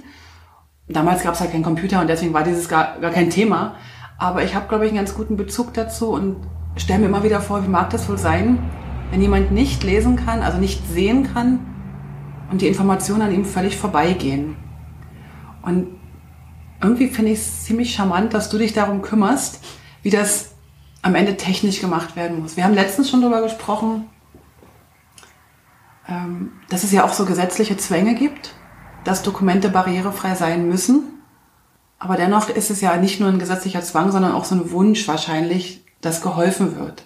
Damals gab es halt keinen Computer und deswegen war dieses gar, gar kein Thema. Aber ich habe, glaube ich, einen ganz guten Bezug dazu und stelle mir immer wieder vor, wie mag das wohl sein, wenn jemand nicht lesen kann, also nicht sehen kann und die Informationen an ihm völlig vorbeigehen. Und irgendwie finde ich es ziemlich charmant, dass du dich darum kümmerst, wie das am Ende technisch gemacht werden muss. Wir haben letztens schon darüber gesprochen, ähm, dass es ja auch so gesetzliche Zwänge gibt, dass Dokumente barrierefrei sein müssen. Aber dennoch ist es ja nicht nur ein gesetzlicher Zwang, sondern auch so ein Wunsch wahrscheinlich, dass geholfen wird.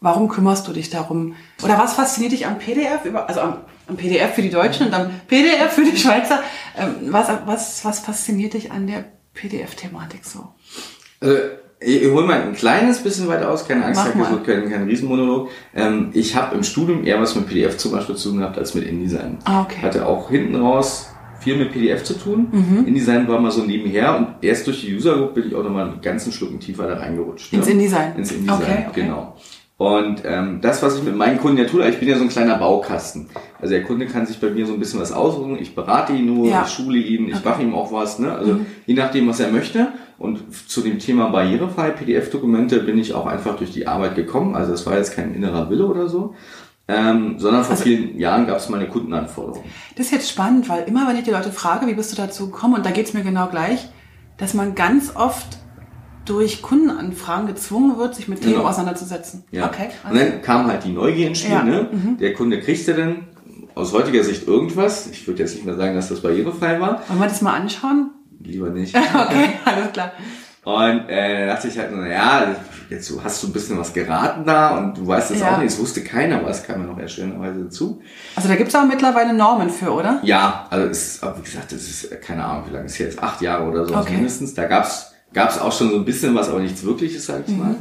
Warum kümmerst du dich darum? Oder was fasziniert dich am PDF, über- also am, am PDF für die Deutschen und am PDF für die Schweizer? Ähm, was, was, was fasziniert dich an der PDF-Thematik so? Also, ich, ich hole mal ein kleines bisschen weiter aus, keine Angst, Mach Herr mal. Kiesel, kein, kein Riesenmonolog. Ähm, ich habe im Studium eher was mit PDF zum Beispiel zu tun gehabt als mit InDesign. Ah, okay. Hatte auch hinten raus viel mit PDF zu tun. Mhm. InDesign war mal so nebenher und erst durch die User Group bin ich auch nochmal einen ganzen Schlucken tiefer da reingerutscht. Ins ne? InDesign. Ins InDesign, Okay, okay. genau. Und ähm, das, was ich mit meinen Kunden ja tue, ich bin ja so ein kleiner Baukasten. Also der Kunde kann sich bei mir so ein bisschen was aussuchen. Ich berate ihn nur, Ja. ich schule ihn, ich mache ihm auch was. Ne? Also je nachdem, was er möchte. Und zu dem Thema barrierefreie PDF-Dokumente bin ich auch einfach durch die Arbeit gekommen. Also das war jetzt kein innerer Wille oder so. Ähm, sondern vor Also- vielen Jahren gab es mal eine Kundenanforderung. Das ist jetzt spannend, weil immer wenn ich die Leute frage, wie bist du dazu gekommen, und da geht's mir genau gleich, dass man ganz oft durch Kundenanfragen gezwungen wird, sich mit Themen Genau. auseinanderzusetzen. Ja. Okay. Und dann kam halt die Neugier ins Spiel. Ja. Ne? Mhm. Der Kunde kriegte dann aus heutiger Sicht irgendwas. Ich würde jetzt nicht mehr sagen, dass das barrierefrei war. Wollen wir das mal anschauen? Lieber nicht. Okay, alles klar. Und äh, da dachte ich halt, na ja, jetzt du hast du ein bisschen was geraten da und du weißt es Ja. auch nicht. Es wusste keiner, aber es kam ja noch erschwererweise dazu. Also da gibt's auch mittlerweile Normen für, oder? Ja, also es ist, aber wie gesagt, das ist äh, keine Ahnung, wie lange ist jetzt, acht Jahre oder so Okay. mindestens. Da gab's gab's auch schon so ein bisschen was, aber nichts Wirkliches, sag ich Mhm. mal.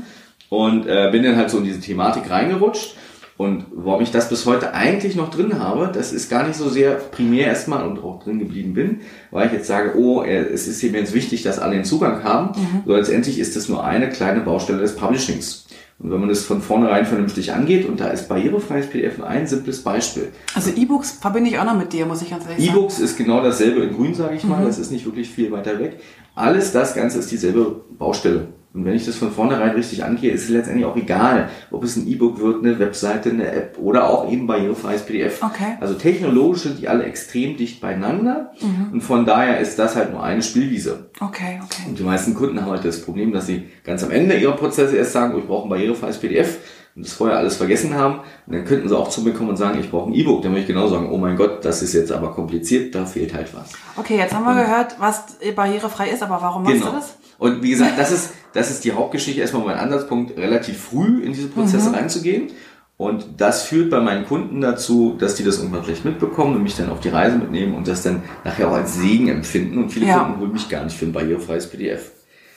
Und äh, bin dann halt so in diese Thematik reingerutscht. Und warum ich das bis heute eigentlich noch drin habe, das ist gar nicht so sehr primär erstmal und auch drin geblieben bin, weil ich jetzt sage, oh, äh, es ist mir jetzt wichtig, dass alle den Zugang haben. Mhm. So letztendlich ist das nur eine kleine Baustelle des Publishings. Und wenn man das von vornherein vernünftig angeht, und da ist barrierefreies PDF ein simples Beispiel. Also E-Books verbinde ich auch noch mit dir, muss ich ganz ehrlich sagen. E-Books ist genau dasselbe in grün, sage ich mal. Mhm. Das ist nicht wirklich viel weiter weg. Alles das Ganze ist dieselbe Baustelle. Und wenn ich das von vornherein richtig angehe, ist es letztendlich auch egal, ob es ein E-Book wird, eine Webseite, eine App oder auch eben barrierefreies PDF. Okay. Also technologisch sind die alle extrem dicht beieinander. Mhm. Und von daher ist das halt nur eine Spielwiese. Okay, okay. Und die meisten Kunden haben halt das Problem, dass sie ganz am Ende ihrer Prozesse erst sagen, oh, ich brauche ein barrierefreies PDF und das vorher alles vergessen haben. Und dann könnten sie auch zu mir kommen und sagen, ich brauche ein E-Book. Dann würde ich genau sagen, oh mein Gott, das ist jetzt aber kompliziert, da fehlt halt was. Okay, jetzt haben wir gehört, was barrierefrei ist, aber warum machst Genau. du das? Und wie gesagt, das ist, das ist die Hauptgeschichte, erstmal mein Ansatzpunkt, relativ früh in diese Prozesse Mhm. reinzugehen. Und das führt bei meinen Kunden dazu, dass die das irgendwann vielleicht mitbekommen und mich dann auf die Reise mitnehmen und das dann nachher auch als Segen empfinden. Und viele Ja. Kunden holen mich gar nicht für ein barrierefreies PDF.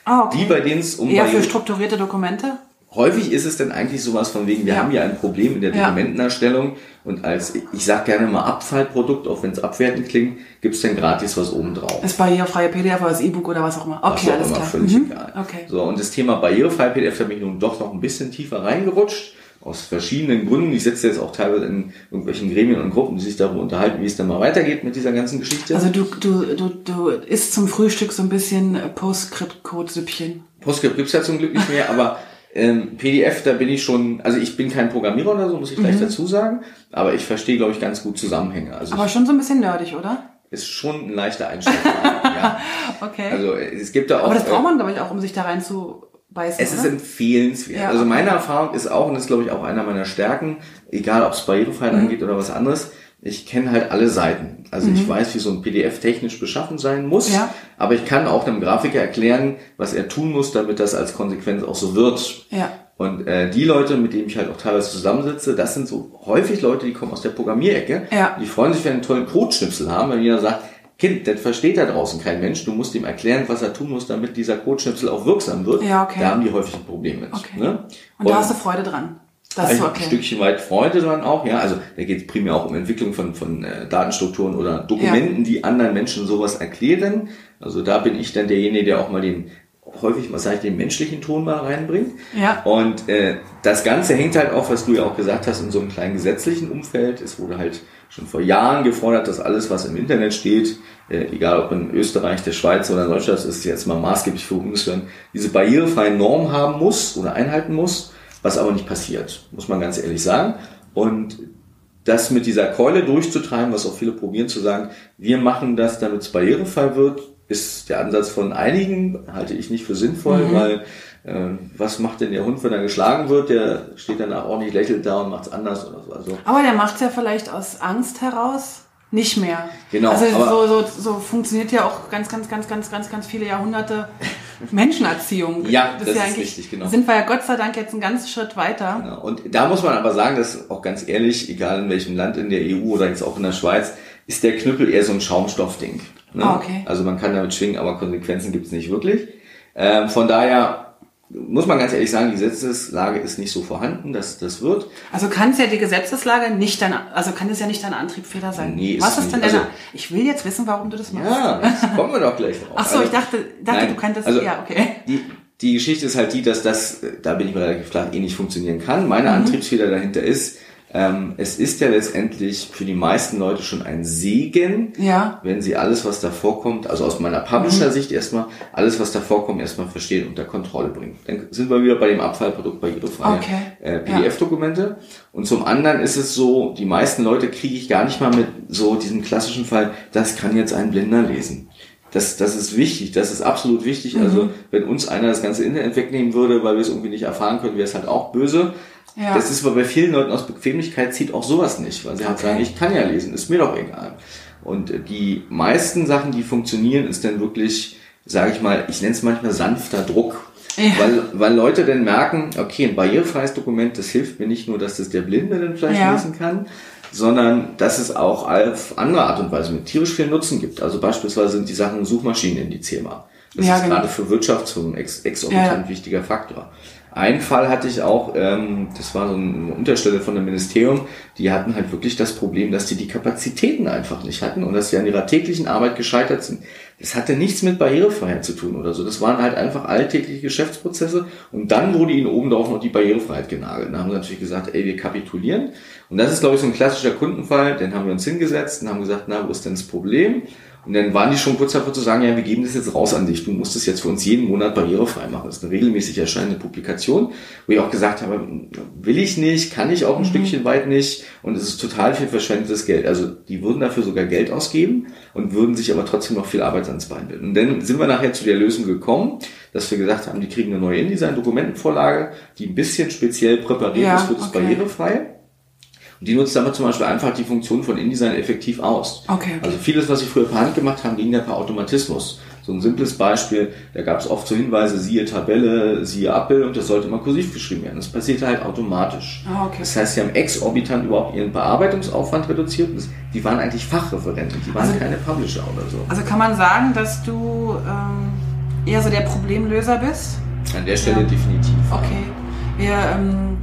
Ah, okay. Die, bei denen es um Eher für strukturierte Dokumente? Häufig ist es dann eigentlich sowas von wegen, wir Ja. haben ja ein Problem in der Ja. Dokumentenerstellung und als, ich sag gerne mal Abfallprodukt, auch wenn es abwertend klingt, gibt's dann gratis was obendrauf. Das barrierefreie PDF oder das E-Book oder was auch immer. Was Okay, auch alles immer, klar. völlig Mhm. egal. Okay. So, und das Thema barrierefrei PDF, da bin ich nun doch noch ein bisschen tiefer reingerutscht. Aus verschiedenen Gründen. Ich sitze jetzt auch teilweise in irgendwelchen Gremien und Gruppen, die sich darüber unterhalten, wie es dann mal weitergeht mit dieser ganzen Geschichte. Also du, du, du, du isst zum Frühstück so ein bisschen Postscript-Code-Süppchen. PostScript gibt's ja zum Glück nicht mehr, aber ähm, PDF, da bin ich schon, also ich bin kein Programmierer oder so, muss ich gleich dazu sagen, aber ich verstehe, glaube ich, ganz gut Zusammenhänge. Also Mhm. Aber schon so ein bisschen nerdig, oder? ist schon ein leichter Einstieg. ja. Okay. Also es gibt da auch. aber das braucht äh, man, glaube ich, auch, um sich da rein zu beißen, Es ist oder? empfehlenswert. Ja, also okay. meine Erfahrung ist auch, und das ist glaube ich auch einer meiner Stärken, egal ob es Barrierefreiheit Mhm. angeht oder was anderes, ich kenne halt alle Seiten. Also ich weiß, wie so ein PDF technisch beschaffen sein muss, Mhm. Ja. aber ich kann auch einem Grafiker erklären, was er tun muss, damit das als Konsequenz auch so wird. Ja. Und äh, die Leute, mit denen ich halt auch teilweise zusammensitze, das sind so häufig Leute, die kommen aus der Programmierecke. Ja. Die freuen sich, wenn sie einen tollen Codeschnipsel haben, wenn jeder sagt, Kind, das versteht da draußen kein Mensch, du musst ihm erklären, was er tun muss, damit dieser Codeschnipsel auch wirksam wird. Ja, okay. Da haben die häufig ein Problem mit. Okay. Ne? Und da hast du Freude dran. Das ist ich okay. ein Stückchen weit Freude dran auch, ja. Also da geht es primär auch um Entwicklung von, von äh, Datenstrukturen oder Dokumenten, die anderen Menschen sowas erklären. Also da bin ich dann derjenige, der auch mal den häufig, was sage ich, den menschlichen Ton mal reinbringt. Ja. Und äh, das Ganze hängt halt auch, was du ja auch gesagt hast, in so einem kleinen gesetzlichen Umfeld. Es wurde halt schon vor Jahren gefordert, dass alles, was im Internet steht, äh, egal ob in Österreich, der Schweiz oder in Deutschland, das ist jetzt mal maßgeblich für Bundesländer, diese barrierefreien Normen haben muss oder einhalten muss, was aber nicht passiert, muss man ganz ehrlich sagen. Und das mit dieser Keule durchzutreiben, was auch viele probieren zu sagen, wir machen das, damit es barrierefrei wird, ist der Ansatz von einigen, halte ich nicht für sinnvoll, Mhm. weil äh, was macht denn der Hund, wenn er geschlagen wird? Der steht danach auch nicht, lächelt da und macht's anders oder so. Also, Aber der macht's ja vielleicht aus Angst heraus nicht mehr. Genau, Also so, so, so funktioniert ja auch ganz, ganz, ganz, ganz, ganz, ganz viele Jahrhunderte Menschenerziehung. Ja, das ist eigentlich- richtig, genau. Sind wir ja Gott sei Dank jetzt einen ganzen Schritt weiter. Ja, und da muss man aber sagen, dass auch ganz ehrlich, egal in welchem Land in der EU oder jetzt auch in der Schweiz, ist der Knüppel eher so ein Schaumstoffding. Ne? Ah, okay. Also man kann damit schwingen, aber Konsequenzen gibt's nicht wirklich. Ähm, von daher muss man ganz ehrlich sagen, die Gesetzeslage ist nicht so vorhanden, dass das wird. Also kann es ja die Gesetzeslage nicht dein, also kann es ja nicht dein Antriebsfehler sein. Nee, ist Was ist nicht. denn Also- ich will jetzt wissen, warum du das machst. Ja, jetzt kommen wir doch gleich drauf. Ach so, ich dachte, dachte nein, du kanntest, also ja, okay. Die, die Geschichte ist halt die, dass das, äh, da bin ich mir relativ klar, eh nicht funktionieren kann. Meine Mhm. Antriebsfeder dahinter ist, Ähm, es ist ja letztendlich für die meisten Leute schon ein Segen, Ja. wenn sie alles, was da vorkommt, also aus meiner Publisher-Sicht erstmal, alles, was da vorkommt, erstmal verstehen und unter Kontrolle bringen. Dann sind wir wieder bei dem Abfallprodukt barrierefreie Okay. äh, PDF-Dokumente. Und zum anderen ist es so, die meisten Leute kriege ich gar nicht mal mit so diesem klassischen Fall, das kann jetzt ein Blinder lesen. Das, das ist wichtig, das ist absolut wichtig. Mhm. Also wenn uns einer das ganze Internet wegnehmen würde, weil wir es irgendwie nicht erfahren können, wäre es halt auch böse. Ja. Das ist aber bei vielen Leuten aus Bequemlichkeit zieht auch sowas nicht, weil sie halt Okay. sagen, ich kann ja lesen, ist mir doch egal. Und äh, die meisten Sachen, die funktionieren, ist dann wirklich, sage ich mal, ich nenne es manchmal sanfter Druck. Ja. Weil, weil Leute dann merken, okay, ein barrierefreies Dokument, das hilft mir nicht nur, dass das der Blinde dann vielleicht Ja. lesen kann, sondern dass es auch auf andere Art und Weise mit tierisch viel Nutzen gibt. Also beispielsweise sind die Sachen Suchmaschinen indizierbar. Das Ja, ist genau. gerade für Wirtschaftsfirmen ex exorbitant wichtiger Faktor. Einen Fall hatte ich auch, ähm, das war so eine Unterstelle von dem Ministerium, die hatten halt wirklich das Problem, dass die die Kapazitäten einfach nicht hatten und dass sie an ihrer täglichen Arbeit gescheitert sind. Das hatte nichts mit Barrierefreiheit zu tun oder so. Das waren halt einfach alltägliche Geschäftsprozesse und dann wurde ihnen oben drauf noch die Barrierefreiheit genagelt. Da haben sie natürlich gesagt, ey, wir kapitulieren. Und das ist, glaube ich, so ein klassischer Kundenfall. Den haben wir uns hingesetzt und haben gesagt, na, wo ist denn das Problem? Und dann waren die schon kurz davor zu sagen, ja, wir geben das jetzt raus an dich. Du musst es jetzt für uns jeden Monat barrierefrei machen. Das ist eine regelmäßig erscheinende Publikation, wo ich auch gesagt habe, will ich nicht, kann ich auch ein Stückchen weit nicht. Und es ist total viel verschwendetes Geld. Also die würden dafür sogar Geld ausgeben und würden sich aber trotzdem noch viel Arbeit ans Bein binden. Und dann sind wir nachher zu der Lösung gekommen, dass wir gesagt haben, die kriegen eine neue InDesign-Dokumentenvorlage, die ein bisschen speziell präpariert Ja, ist für das okay. Barrierefreie. Und die nutzt damit zum Beispiel einfach die Funktion von InDesign effektiv aus. Okay, okay. Also vieles, was ich früher per Hand gemacht habe, ging ja per Automatismus. So ein simples Beispiel, da gab es oft so Hinweise, siehe Tabelle, siehe und das sollte mal kursiv geschrieben werden. Das passierte halt automatisch. Ah, okay. Das heißt, sie haben exorbitant überhaupt ihren Bearbeitungsaufwand reduziert. Die waren eigentlich Fachreferenten, die waren Also- keine Publisher oder so. Also kann man sagen, dass du ähm, eher so der Problemlöser bist? An der Stelle Ja. definitiv. Okay. Wir, ähm,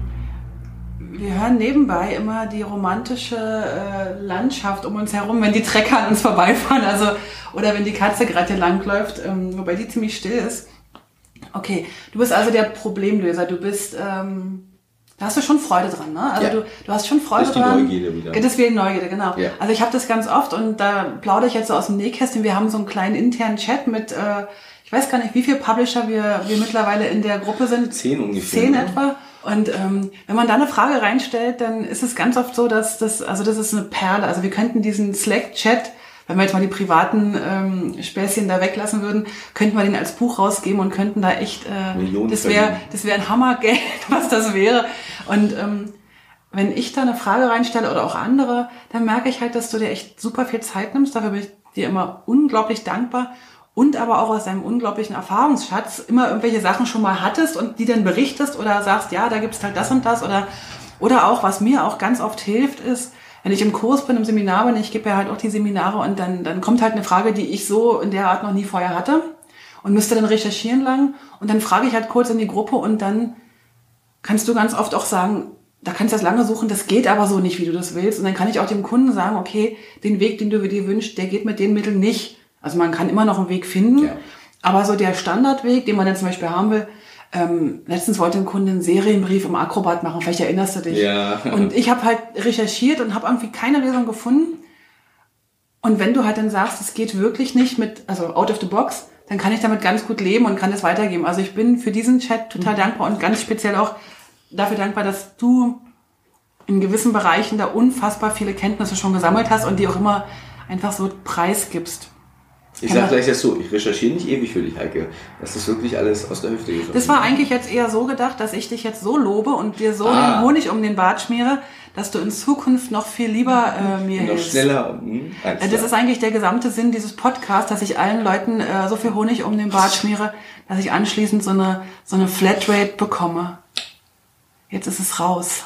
wir hören nebenbei immer die romantische äh, Landschaft um uns herum, wenn die Trecker an uns vorbeifahren, also oder wenn die Katze gerade hier langläuft, ähm, wobei die ziemlich still ist. Okay, du bist also der Problemlöser. Du bist, ähm, da hast du schon Freude dran, ne? Also Ja. du, du hast schon Freude Das ist die dran. Neugierde wieder. Die Neugierde, genau. Ja. Also ich habe das ganz oft und da plaudere ich jetzt so aus dem Nähkästchen. Wir haben so einen kleinen internen Chat mit, äh, ich weiß gar nicht, wie viele Publisher wir, wir mittlerweile in der Gruppe sind. Zehn ungefähr, Zehn ne? etwa. Und ähm, wenn man da eine Frage reinstellt, dann ist es ganz oft so, dass das, also das ist eine Perle. Also wir könnten diesen Slack-Chat, wenn wir jetzt mal die privaten ähm, Späßchen da weglassen würden, könnten wir den als Buch rausgeben und könnten da echt, äh, Millionen das wäre, das wäre ein Hammergeld, was das wäre. Und ähm, wenn ich da eine Frage reinstelle oder auch andere, dann merke ich halt, dass du dir echt super viel Zeit nimmst. Dafür bin ich dir immer unglaublich dankbar. Und aber auch aus deinem unglaublichen Erfahrungsschatz immer irgendwelche Sachen schon mal hattest und die dann berichtest oder sagst, ja, da gibt's halt das und das. Oder, oder auch, was mir auch ganz oft hilft, ist, wenn ich im Kurs bin, im Seminar bin, ich gebe ja halt auch die Seminare und dann, dann kommt halt eine Frage, die ich so in der Art noch nie vorher hatte und müsste dann recherchieren lang. Und dann frage ich halt kurz in die Gruppe und dann kannst du ganz oft auch sagen, da kannst du das lange suchen, das geht aber so nicht, wie du das willst. Und dann kann ich auch dem Kunden sagen, okay, den Weg, den du dir wünschst, der geht mit den Mitteln nicht. Also man kann immer noch einen Weg finden, Ja. aber so der Standardweg, den man dann zum Beispiel haben will, ähm, letztens wollte ein Kunde einen Serienbrief im Acrobat machen, vielleicht erinnerst du dich. Ja. Und ich habe halt recherchiert und habe irgendwie keine Lösung gefunden. Und wenn du halt dann sagst, es geht wirklich nicht mit, also out of the box, dann kann ich damit ganz gut leben und kann das weitergeben. Also ich bin für diesen Chat total dankbar und ganz speziell auch dafür dankbar, dass du in gewissen Bereichen da unfassbar viele Kenntnisse schon gesammelt hast und die auch immer einfach so preisgibst. Ich Ja. sag gleich das so, ich recherchiere nicht ewig für dich, Heike. Das ist wirklich alles aus der Hüfte geschossen. Das war eigentlich jetzt eher so gedacht, dass ich dich jetzt so lobe und dir so Ah. den Honig um den Bart schmiere, dass du in Zukunft noch viel lieber äh, mir noch hilfst. schneller. Hm, Äh, Das ist eigentlich der gesamte Sinn dieses Podcasts, dass ich allen Leuten äh, so viel Honig um den Bart schmiere, dass ich anschließend so eine, so eine Flatrate bekomme. Jetzt ist es raus.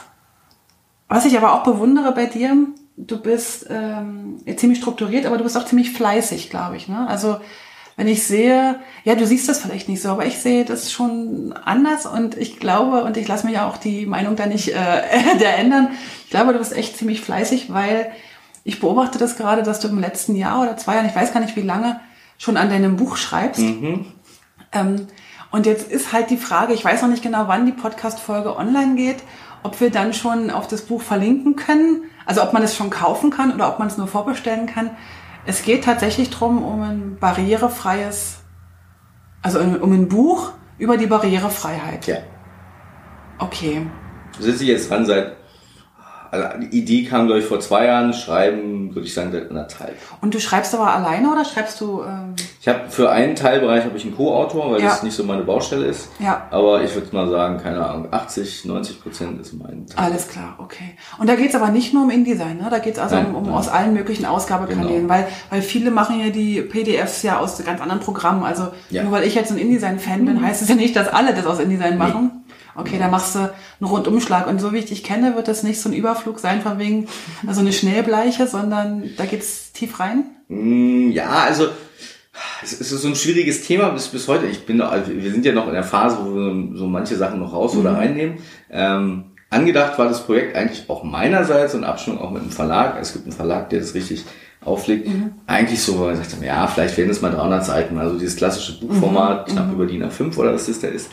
Was ich aber auch bewundere bei dir, du bist ähm, ziemlich strukturiert, aber du bist auch ziemlich fleißig, glaube ich. Ne? Also wenn ich sehe, ja, du siehst das vielleicht nicht so, aber ich sehe das schon anders und ich glaube, und ich lasse mir ja auch die Meinung da nicht äh, da ändern, ich glaube, du bist echt ziemlich fleißig, weil ich beobachte das gerade, dass du im letzten Jahr oder zwei Jahren, ich weiß gar nicht wie lange, schon an deinem Buch schreibst. Ähm, und jetzt ist halt die Frage, ich weiß noch nicht genau, wann die Podcast-Folge online geht. ob wir dann schon auf das Buch verlinken können. Also ob man es schon kaufen kann oder ob man es nur vorbestellen kann. Es geht tatsächlich drum um ein barrierefreies, also um ein Buch über die Barrierefreiheit. Ja. Okay. Sitze ich jetzt dran seit, also die Idee kam, glaube ich, vor zwei Jahren, schreiben, würde ich sagen, seit anderthalb. Und du schreibst aber alleine oder schreibst du... Ähm Ich habe für einen Teilbereich habe ich einen Co-Autor, weil Ja. das nicht so meine Baustelle ist. Ja. Aber ich würde mal sagen, keine Ahnung, 80, 90 Prozent ist mein Teil. Alles klar, okay. Und da geht's aber nicht nur um InDesign, ne? da geht's also Nein, um, um nein. aus allen möglichen Ausgabekanälen, Genau. weil, weil viele machen ja die PDFs ja aus ganz anderen Programmen. Also Ja. Mhm. nur weil ich jetzt ein InDesign-Fan bin, heißt es ja nicht, dass alle das aus InDesign machen. Okay, da machst du einen Rundumschlag. Und so wie ich dich kenne, wird das nicht so ein Überflug sein von wegen also eine Schnellbleiche, sondern da geht's tief rein. Mm, Ja, also es ist so ein schwieriges Thema bis, bis heute. Ich bin, wir sind ja noch in der Phase, wo wir so manche Sachen noch raus oder reinnehmen. Ähm, angedacht war das Projekt eigentlich auch meinerseits und Abstimmung auch mit dem Verlag. Es gibt einen Verlag, der das richtig auflegt. Eigentlich so, wo man sagt, ja, vielleicht werden es mal 300 Seiten, also dieses klassische Buchformat, knapp über DIN A5 oder was das da ist.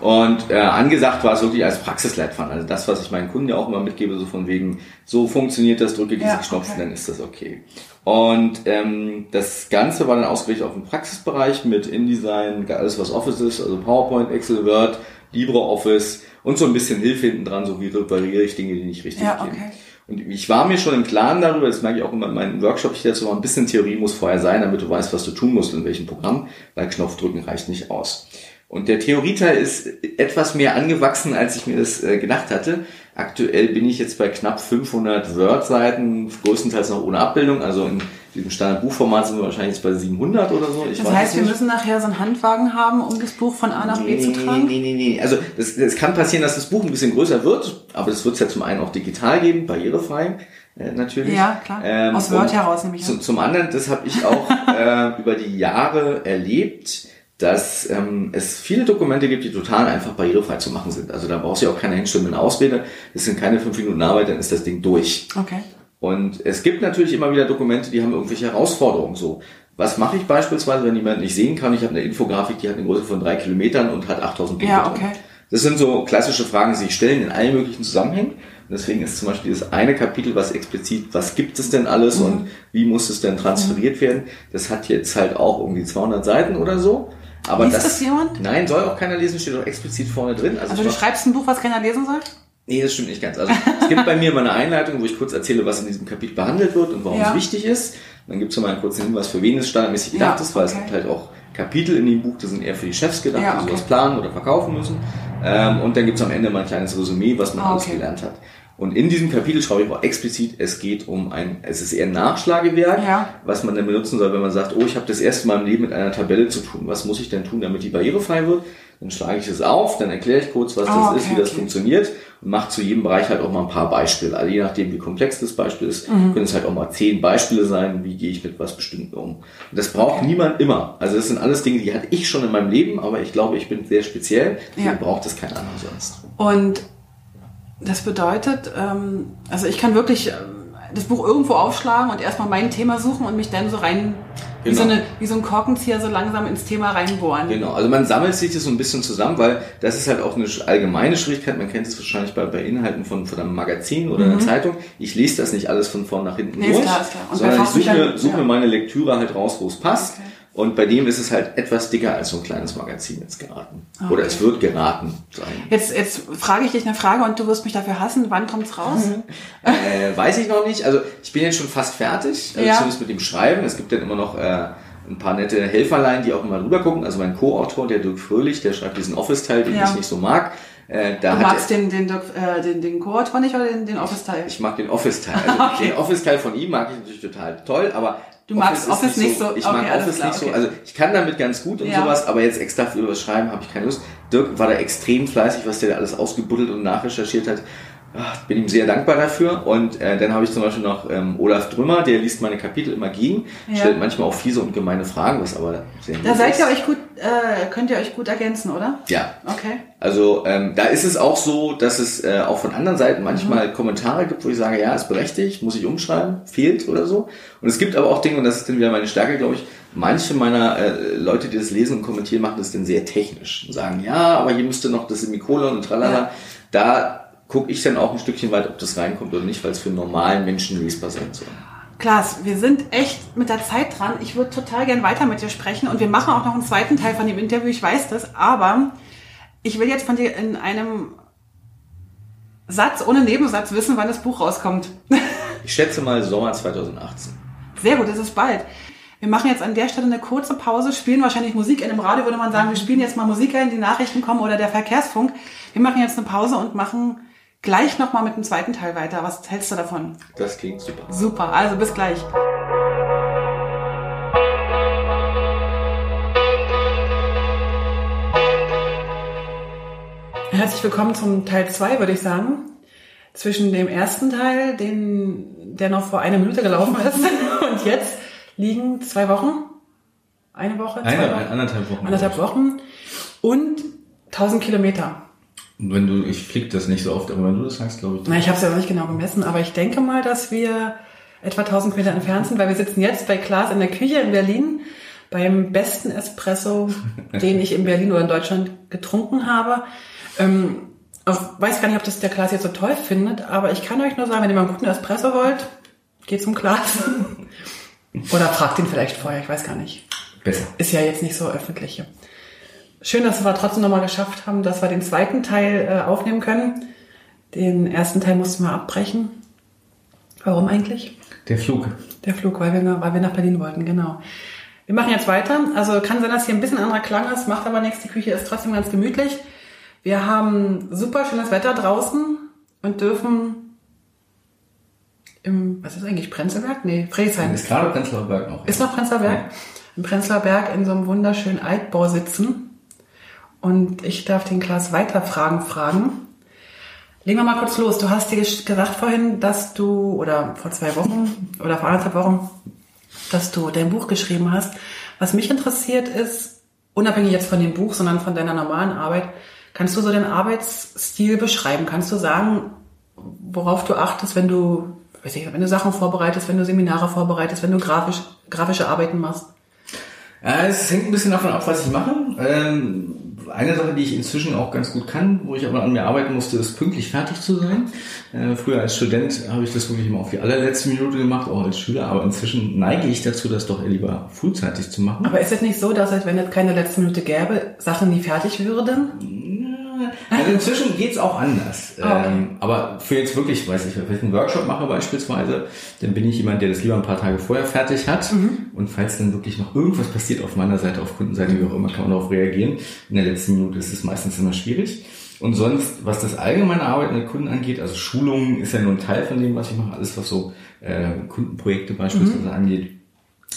Und äh, angesagt war es wirklich als Praxisleitfaden. Also das, was ich meinen Kunden ja auch immer mitgebe, so von wegen, so funktioniert das, drücke diesen Ja, Knopf, okay. dann ist das okay. Und ähm, das Ganze war dann ausgerichtet auf den Praxisbereich mit InDesign, alles was Office ist, also PowerPoint, Excel, Word, LibreOffice und so ein bisschen Hilfe hinten dran, so wie repariere ich Dinge, die nicht richtig Ja, gehen. okay. Und ich war mir schon im Klaren darüber, das merke ich auch immer in meinen Workshops, ich dazu ein bisschen Theorie muss vorher sein, damit du weißt, was du tun musst, in welchem Programm, weil Knopfdrücken reicht nicht aus. Und der Theorieteil ist etwas mehr angewachsen, als ich mir das äh, gedacht hatte. Aktuell bin ich jetzt bei knapp 500 Word-Seiten, größtenteils noch ohne Abbildung. Also in diesem Standardbuchformat sind wir wahrscheinlich jetzt bei 700 oder so. Ich Das heißt, es wir nicht. müssen nachher so einen Handwagen haben, um das Buch von A nach B zu tragen. Nee, nee, nee. Also das kann passieren, dass das Buch ein bisschen größer wird, aber das wird es ja zum einen auch digital geben, barrierefrei äh, natürlich. Ja, klar. Ähm, Aus Word heraus nehme ich Zum, zum anderen, das habe ich auch äh, über die Jahre erlebt, dass ähm, es viele Dokumente gibt, die total einfach barrierefrei zu machen sind. Also da brauchst du ja auch keine hinstimmende Ausrede. Das sind keine fünf Minuten Arbeit, dann ist das Ding durch. Okay. Und es gibt natürlich immer wieder Dokumente, die haben irgendwelche Herausforderungen so. Was mache ich beispielsweise, wenn jemand nicht sehen kann? Ich habe eine Infografik, die hat eine Größe von drei Kilometern und hat 8000 Punkte Ja, okay. Das sind so klassische Fragen, die sich stellen in allen möglichen Zusammenhängen. Und deswegen ist zum Beispiel dieses eine Kapitel, was explizit, was gibt es denn alles Mhm. und wie muss es denn transferiert werden? Das hat jetzt halt auch irgendwie 200 Seiten oder so. Aber Liest das, das jemand? Nein, soll auch keiner lesen, steht auch explizit vorne drin. Also ich du mach- schreibst ein Buch, was keiner lesen soll? Nee, das stimmt nicht ganz. Also es gibt bei mir immer eine Einleitung, wo ich kurz erzähle, was in diesem Kapitel behandelt wird und warum Ja. es wichtig ist. Dann gibt es mal einen kurzen Hinweis, für wen es standardmäßig gedacht Ja, ist, weil es okay. gibt halt auch Kapitel in dem Buch, die sind eher für die Chefs gedacht, Ja, die okay. sowas planen oder verkaufen müssen. Ähm, und dann gibt es am Ende mal ein kleines Resümee, was man Ah, alles okay. gelernt hat. Und in diesem Kapitel schreibe ich auch explizit, es geht um ein, es ist eher ein Nachschlagewerk, Ja. was man dann benutzen soll, wenn man sagt, oh, ich habe das erste Mal im Leben mit einer Tabelle zu tun. Was muss ich denn tun, damit die barrierefrei wird? Dann schlage ich es auf, dann erkläre ich kurz, was Ah, das ist, okay, wie das okay. funktioniert und mache zu jedem Bereich halt auch mal ein paar Beispiele. Also je nachdem, wie komplex das Beispiel ist, Mhm. können es halt auch mal zehn Beispiele sein, wie gehe ich mit was Bestimmten um. Und das braucht niemand immer. Also das sind alles Dinge, die hatte ich schon in meinem Leben, aber ich glaube, ich bin sehr speziell. Deswegen Ja. braucht es kein anderer sonst. Und das bedeutet, ähm, also ich kann wirklich ähm, das Buch irgendwo aufschlagen und erstmal mein Thema suchen und mich dann so rein, wie, Genau. so eine, wie so ein Korkenzieher so langsam ins Thema reinbohren. Genau, also man sammelt sich das so ein bisschen zusammen, weil das ist halt auch eine allgemeine Schwierigkeit. Man kennt es wahrscheinlich bei, bei Inhalten von, von einem Magazin oder einer Zeitung. Ich lese das nicht alles von vorn nach hinten Mhm. Nee, ist durch, klar, ist klar. Und bei sondern ich suche, mir- suche ja. meine Lektüre halt raus, wo es passt. Okay. Und bei dem ist es halt etwas dicker als so ein kleines Magazin jetzt geraten. Okay. Oder es wird geraten sein. Jetzt, jetzt frage ich dich eine Frage und du wirst mich dafür hassen. Wann kommt's raus? Äh, weiß ich noch nicht. Also ich bin jetzt schon fast fertig, also Ja. zumindest mit dem Schreiben. Es gibt dann immer noch äh, ein paar nette Helferlein, die auch immer rüber gucken. Also mein Co-Autor, der Dirk Fröhlich, der schreibt diesen Office-Teil, den Ja. ich nicht so mag. Äh, da Du magst den, den, äh, den, den Co-Autor nicht oder den, den Office-Teil? Ich mag den Office-Teil. Also Okay. den Office-Teil von ihm mag ich natürlich total toll, aber Du magst ist Office nicht so- Ich okay, mag Office klar, nicht so. okay. Also ich kann damit ganz gut und Ja. sowas, aber jetzt extra für das Schreiben habe ich keine Lust. Dirk war da extrem fleißig, was der da alles ausgebuddelt und nachrecherchiert hat. Ah, Bin ihm sehr dankbar dafür. Und äh, dann habe ich zum Beispiel noch ähm, Olaf Drümmer, der liest meine Kapitel immer gegen, Ja. stellt manchmal auch fiese und gemeine Fragen, was aber sehr Da seid ihr euch gut, äh, könnt ihr euch gut ergänzen, oder? Ja, Okay. also ähm, da ist es auch so, dass es äh, auch von anderen Seiten manchmal Mhm. Kommentare gibt, wo ich sage, ja, ist berechtigt, muss ich umschreiben, fehlt oder so. Und es gibt aber auch Dinge, und das ist dann wieder meine Stärke, glaube ich, manche meiner äh, Leute, die das lesen und kommentieren, machen das dann sehr technisch und sagen, ja, aber hier müsste noch das Semikolon und tralala. Ja. Da gucke ich dann auch ein Stückchen weit, ob das reinkommt oder nicht, weil es für normalen Menschen lesbar sein soll. Klaas, wir sind echt mit der Zeit dran. Ich würde total gern weiter mit dir sprechen und wir machen auch noch einen zweiten Teil von dem Interview, ich weiß das, aber ich will jetzt von dir in einem Satz ohne Nebensatz wissen, wann das Buch rauskommt. Ich schätze mal Sommer 2018. Sehr gut, es ist bald. Wir machen jetzt an der Stelle eine kurze Pause, spielen wahrscheinlich Musik. In dem Radio würde man sagen, wir spielen jetzt mal Musik ein, die Nachrichten kommen oder der Verkehrsfunk. Wir machen jetzt eine Pause und machen gleich nochmal mit dem zweiten Teil weiter. Was hältst du davon? Das klingt super. Super, also bis gleich. Herzlich willkommen zum Teil 2, würde ich sagen. Zwischen dem ersten Teil, den, der noch vor einer Minute gelaufen ist, und jetzt liegen zwei Wochen, eine Woche, zwei Eine, Wochen, anderthalb Wochen. anderthalb Wochen und 1000 Kilometer. Wenn du, ich flieg das nicht so oft, aber wenn du das sagst, glaube ich. Na, ich habe es ja noch nicht genau gemessen, aber ich denke mal, dass wir etwa 1000 Kilometer entfernt sind, weil wir sitzen jetzt bei Klaas in der Küche in Berlin beim besten Espresso, den ich in Berlin oder in Deutschland getrunken habe. Ähm, ich weiß gar nicht, ob das der Klaas jetzt so toll findet, aber ich kann euch nur sagen, wenn ihr mal einen guten Espresso wollt, geht zum Klaas. oder fragt ihn vielleicht vorher, ich weiß gar nicht. Besser. Ist ja jetzt nicht so öffentlich hier. Schön, dass wir trotzdem nochmal geschafft haben, dass wir den zweiten Teil äh, aufnehmen können. Den ersten Teil mussten wir abbrechen. Warum eigentlich? Der Flug. Der Flug, weil wir, weil wir nach Berlin wollten, genau. Wir machen jetzt weiter. Also kann sein, dass hier ein bisschen anderer Klang ist, macht aber nichts. Die Küche ist trotzdem ganz gemütlich. Wir haben super schönes Wetter draußen und dürfen im, was ist eigentlich, Prenzlberg? Nee, Friesheim. Ist gerade Prenzlauer Berg noch. Ist noch Prenzlauer Berg? Im Prenzlauer Berg in so einem wunderschönen Altbau sitzen. Und ich darf den Klaas weiter Fragen fragen. Legen wir mal kurz los. Du hast dir ges- gesagt vorhin, dass du, oder vor zwei Wochen, oder vor anderthalb Wochen, dass du dein Buch geschrieben hast. Was mich interessiert ist, unabhängig jetzt von dem Buch, sondern von deiner normalen Arbeit, kannst du so den Arbeitsstil beschreiben? Kannst du sagen, worauf du achtest, wenn du, weiß ich, wenn du Sachen vorbereitest, wenn du Seminare vorbereitest, wenn du grafisch, grafische Arbeiten machst? Ja, es hängt ein bisschen davon ab, was ich mache. Ähm, eine Sache, die ich inzwischen auch ganz gut kann, wo ich aber an mir arbeiten musste, ist pünktlich fertig zu sein. Äh, früher als Student habe ich das wirklich immer auf die allerletzte Minute gemacht, auch als Schüler, aber inzwischen neige ich dazu, das doch lieber frühzeitig zu machen. Aber ist es nicht so, dass es, wenn es keine letzte Minute gäbe, Sachen nie fertig würden? Also inzwischen geht's auch anders. Ah, okay. Ähm, aber für jetzt wirklich, weiß ich, wenn ich einen Workshop mache beispielsweise, dann bin ich jemand, der das lieber ein paar Tage vorher fertig hat. Mhm. Und falls dann wirklich noch irgendwas passiert auf meiner Seite, auf Kundenseite, wie auch immer, kann man darauf reagieren. In der letzten Minute ist es meistens immer schwierig. Und sonst, was das allgemeine Arbeiten mit Kunden angeht, also Schulungen ist ja nur ein Teil von dem, was ich mache, alles was so äh, Kundenprojekte beispielsweise Mhm. angeht.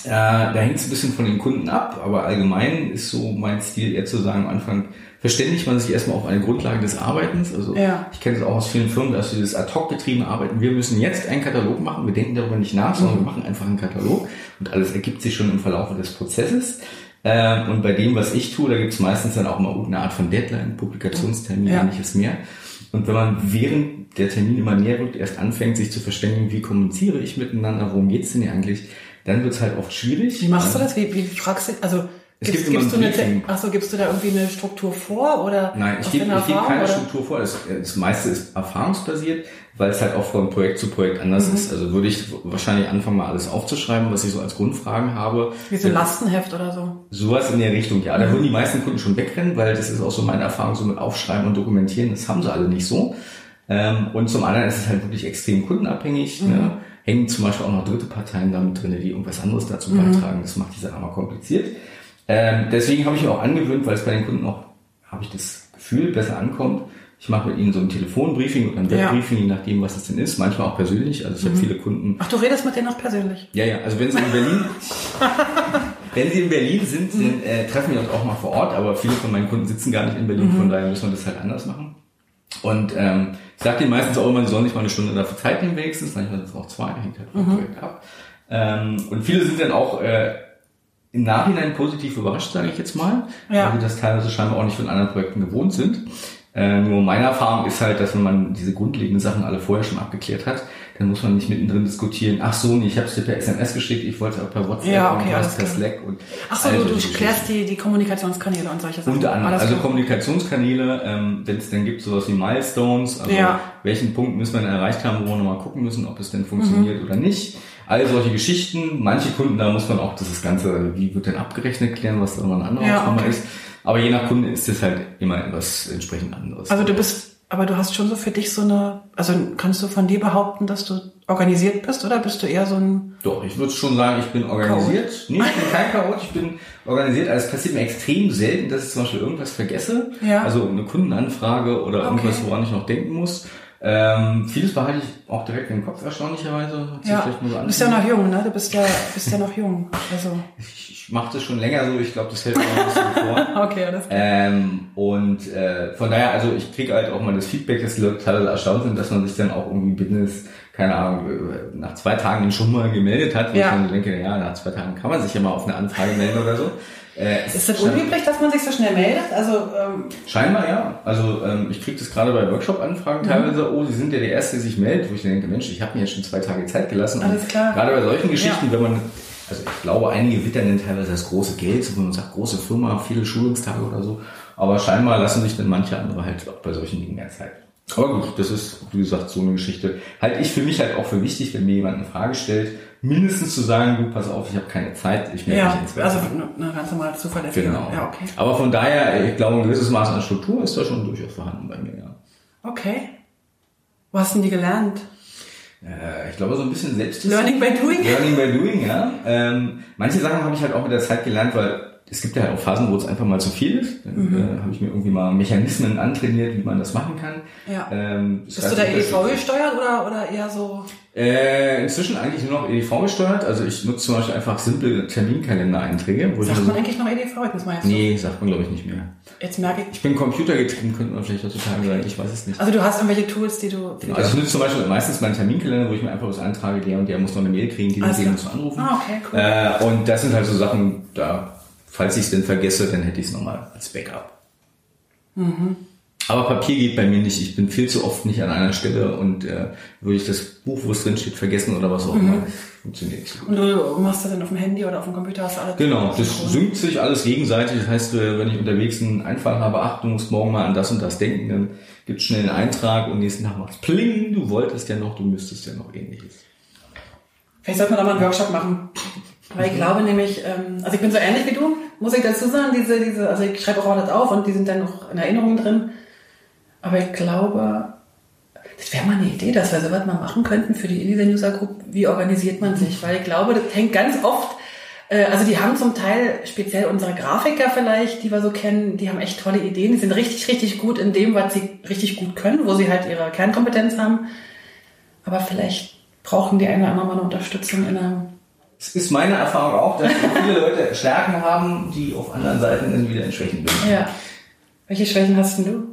Äh, da hängt es ein bisschen von den Kunden ab, aber allgemein ist so mein Stil eher zu sagen, am Anfang verständigt man sich erstmal auf eine Grundlage des Arbeitens. Also Ja. ich kenne es auch aus vielen Firmen, dass wir das ad hoc getriebene Arbeiten. Wir müssen jetzt einen Katalog machen, wir denken darüber nicht nach, sondern wir machen einfach einen Katalog und alles ergibt sich schon im Verlauf des Prozesses. Ähm, und bei dem, was ich tue, da gibt es meistens dann auch mal irgendeine Art von Deadline, Publikationstermin, Ja. ähnliches mehr. Und wenn man während der Termin immer näher rückt, erst anfängt, sich zu verständigen, wie kommuniziere ich miteinander, worum geht's denn hier eigentlich, dann wird's halt oft schwierig. Wie machst du das? Wie, wie fragst du, also, Es gibst, gibt immer gibst, du ein Briefing. ach so, gibst du da irgendwie eine Struktur vor oder? Nein, ich gebe Erfahrung, keine oder? Struktur vor. Das, das meiste ist erfahrungsbasiert, weil es halt auch von Projekt zu Projekt Mhm. anders ist. Also würde ich wahrscheinlich anfangen, mal alles aufzuschreiben, was ich so als Grundfragen habe. Wie so ein Lastenheft oder so. Sowas in der Richtung, ja. Mhm. Da würden die meisten Kunden schon wegrennen, weil das ist auch so meine Erfahrung, so mit Aufschreiben und Dokumentieren, das haben sie alle nicht so. Ähm, und zum anderen ist es halt wirklich extrem kundenabhängig. Mhm. Ne? Hängen zum Beispiel auch noch dritte Parteien damit drin, die irgendwas anderes dazu Mhm. beitragen. Das macht die Sache mal kompliziert. Ähm, deswegen habe ich mir auch angewöhnt, weil es bei den Kunden auch, habe ich das Gefühl, besser ankommt. Ich mache mit ihnen so ein Telefonbriefing oder ein Ja. Webbriefing, je nachdem, was es denn ist. Manchmal auch persönlich. Also ich Mhm. habe viele Kunden, Ach, du redest mit denen noch persönlich? ja, ja, also wenn Sie in Berlin, wenn Sie in Berlin sind, dann äh, treffen wir uns auch mal vor Ort, aber viele von meinen Kunden sitzen gar nicht in Berlin, von daher müssen wir das halt anders machen. Und ähm, ich sage denen meistens auch immer, sie sollen nicht mal eine Stunde dafür Zeit nehmen wenigstens, manchmal sind es auch zwei, hängt halt vom Projekt ab. Ähm, und viele sind dann auch äh, im Nachhinein positiv überrascht, sage ich jetzt mal, Ja. weil wir das teilweise scheinbar auch nicht von anderen Projekten gewohnt sind. Äh, nur meine Erfahrung ist halt, dass wenn man diese grundlegenden Sachen alle vorher schon abgeklärt hat, dann muss man nicht mittendrin diskutieren. Ach so, nee, ich habe es dir per SMS geschickt, ich wollte es auch per WhatsApp Ja, okay, und per. Slack und Ach so, du, du klärst die, die Kommunikationskanäle und solche Sachen. Unter anderem, also klar. Kommunikationskanäle, ähm, wenn es dann gibt, sowas wie Milestones, also Ja. welchen Punkt müssen wir denn erreicht haben, wo wir nochmal gucken müssen, ob es denn Mhm. funktioniert oder nicht. All solche Geschichten. Manche Kunden, da muss man auch das Ganze, wie wird denn abgerechnet, klären, was da immer ein anderer Ja, okay. ist. Aber je nach Kunde ist es halt immer etwas entsprechend anderes. Also du bist, aber du hast schon so für dich so eine, also kannst du von dir behaupten, dass du organisiert bist oder bist du eher so ein, Doch, ich würde schon sagen, ich bin organisiert. Nee, ich bin kein Chaot, ich bin organisiert. Also es passiert mir extrem selten, dass ich zum Beispiel irgendwas vergesse. Ja. Also eine Kundenanfrage oder Okay. irgendwas, woran ich noch denken muss. Ähm, vieles behalte ich auch direkt im Kopf, erstaunlicherweise. Hat ja, vielleicht nur so du bist ja noch jung, ne? Du bist ja, bist ja noch jung. Also, Ich, ich mache das schon länger so, ich glaube, das hält mir noch ein bisschen vor. okay, alles klar. Ähm, und äh, von daher, also ich kriege halt auch mal das Feedback, dass die Leute teilweise erstaunt sind, dass man sich dann auch irgendwie Business, keine Ahnung, äh, nach zwei Tagen schon mal gemeldet hat. Wo Ja. ich dann denke, ja, nach zwei Tagen kann man sich ja mal auf eine Anfrage melden oder so. Äh, es Ist das unüblich, dass man sich so schnell meldet? Also, ähm, Scheinbar ja. Also ähm, ich kriege das gerade bei Workshop-Anfragen Mhm. teilweise, oh, Sie sind ja der Erste, der sich meldet, wo ich dann denke, Mensch, ich habe mir jetzt schon zwei Tage Zeit gelassen. Alles klar. Gerade bei solchen Geschichten, Ja. wenn man, also ich glaube, einige wittern dann teilweise das große Geld, wenn man sagt, große Firma, viele Schulungstage oder so. Aber scheinbar lassen sich dann manche andere halt auch bei solchen Dingen mehr Zeit. Aber gut, das ist, wie gesagt, so eine Geschichte. Halte ich für mich halt auch für wichtig, wenn mir jemand eine Frage stellt, mindestens zu sagen, du, pass auf, ich habe keine Zeit, ich melde mich ja, in zwei also eine ganz normale zuverlässige. Genau. Ja, okay. Aber von daher, ich glaube, ein gewisses Maß an Struktur ist da schon durchaus vorhanden bei mir, ja. Okay. Wo hast denn die gelernt? Äh, ich glaube, so ein bisschen selbst. Learning by doing? Learning by doing, ja. Ähm, manche Sachen habe ich halt auch mit der Zeit gelernt, weil es gibt ja halt auch Phasen, wo es einfach mal zu viel ist. Dann Mhm. äh, habe ich mir irgendwie mal Mechanismen antrainiert, wie man das machen kann. Ja. Ähm, das Bist du da das- EDV gesteuert oder, oder eher so? Äh, inzwischen eigentlich nur noch EDV gesteuert. Also ich nutze zum Beispiel einfach simple Terminkalendereinträge. Sagt mir man so, eigentlich noch EDV? Muss mal jetzt, nee, sagt man glaube ich nicht mehr. jetzt merke ich. Ich bin computergetrieben, könnte man vielleicht heutzutage sagen. Ich weiß es nicht. Also du hast irgendwelche Tools, die du. die Also ich du nutze zum Beispiel meistens meinen Terminkalender, wo ich mir einfach was eintrage, der und der muss noch eine Mail kriegen, die Alles den du anrufen. Ah, okay, cool. Äh, und das sind halt so Sachen, da, falls ich es denn vergesse, dann hätte ich es nochmal als Backup. Mhm. Aber Papier geht bei mir nicht. Ich bin viel zu oft nicht an einer Stelle und äh, würde ich das Buch, wo es drin steht, vergessen oder was auch immer, das funktioniert nicht. Und du machst das dann auf dem Handy oder auf dem Computer? Hast du alles Genau, das synkt sich alles gegenseitig. Das heißt, äh, wenn ich unterwegs einen Einfall habe, ach, du musst morgen mal an das und das denken, dann gibt schnell einen Eintrag und nächsten Tag macht's pling, du wolltest ja noch, du müsstest ja noch ähnliches. Vielleicht sollte man da mal einen Workshop machen. Weil ich glaube nämlich, ähm, also ich bin so ähnlich wie du, muss ich dazu sagen, diese, diese, also ich schreibe auch alles auf und die sind dann noch in Erinnerungen drin. Aber ich glaube, das wäre mal eine Idee, dass wir sowas mal machen könnten für die Elisa User Group. Wie organisiert man sich? Weil ich glaube, das hängt ganz oft, äh, also die haben zum Teil, speziell unsere Grafiker vielleicht, die wir so kennen, die haben echt tolle Ideen. Die sind richtig, richtig gut in dem, was sie richtig gut können, wo sie halt ihre Kernkompetenz haben. Aber vielleicht brauchen die eine oder andere mal eine Unterstützung in einer Es ist meine Erfahrung auch, dass viele Leute Stärken haben, die auf anderen Seiten dann wieder in Schwächen bilden. Ja. Welche Schwächen hast denn du?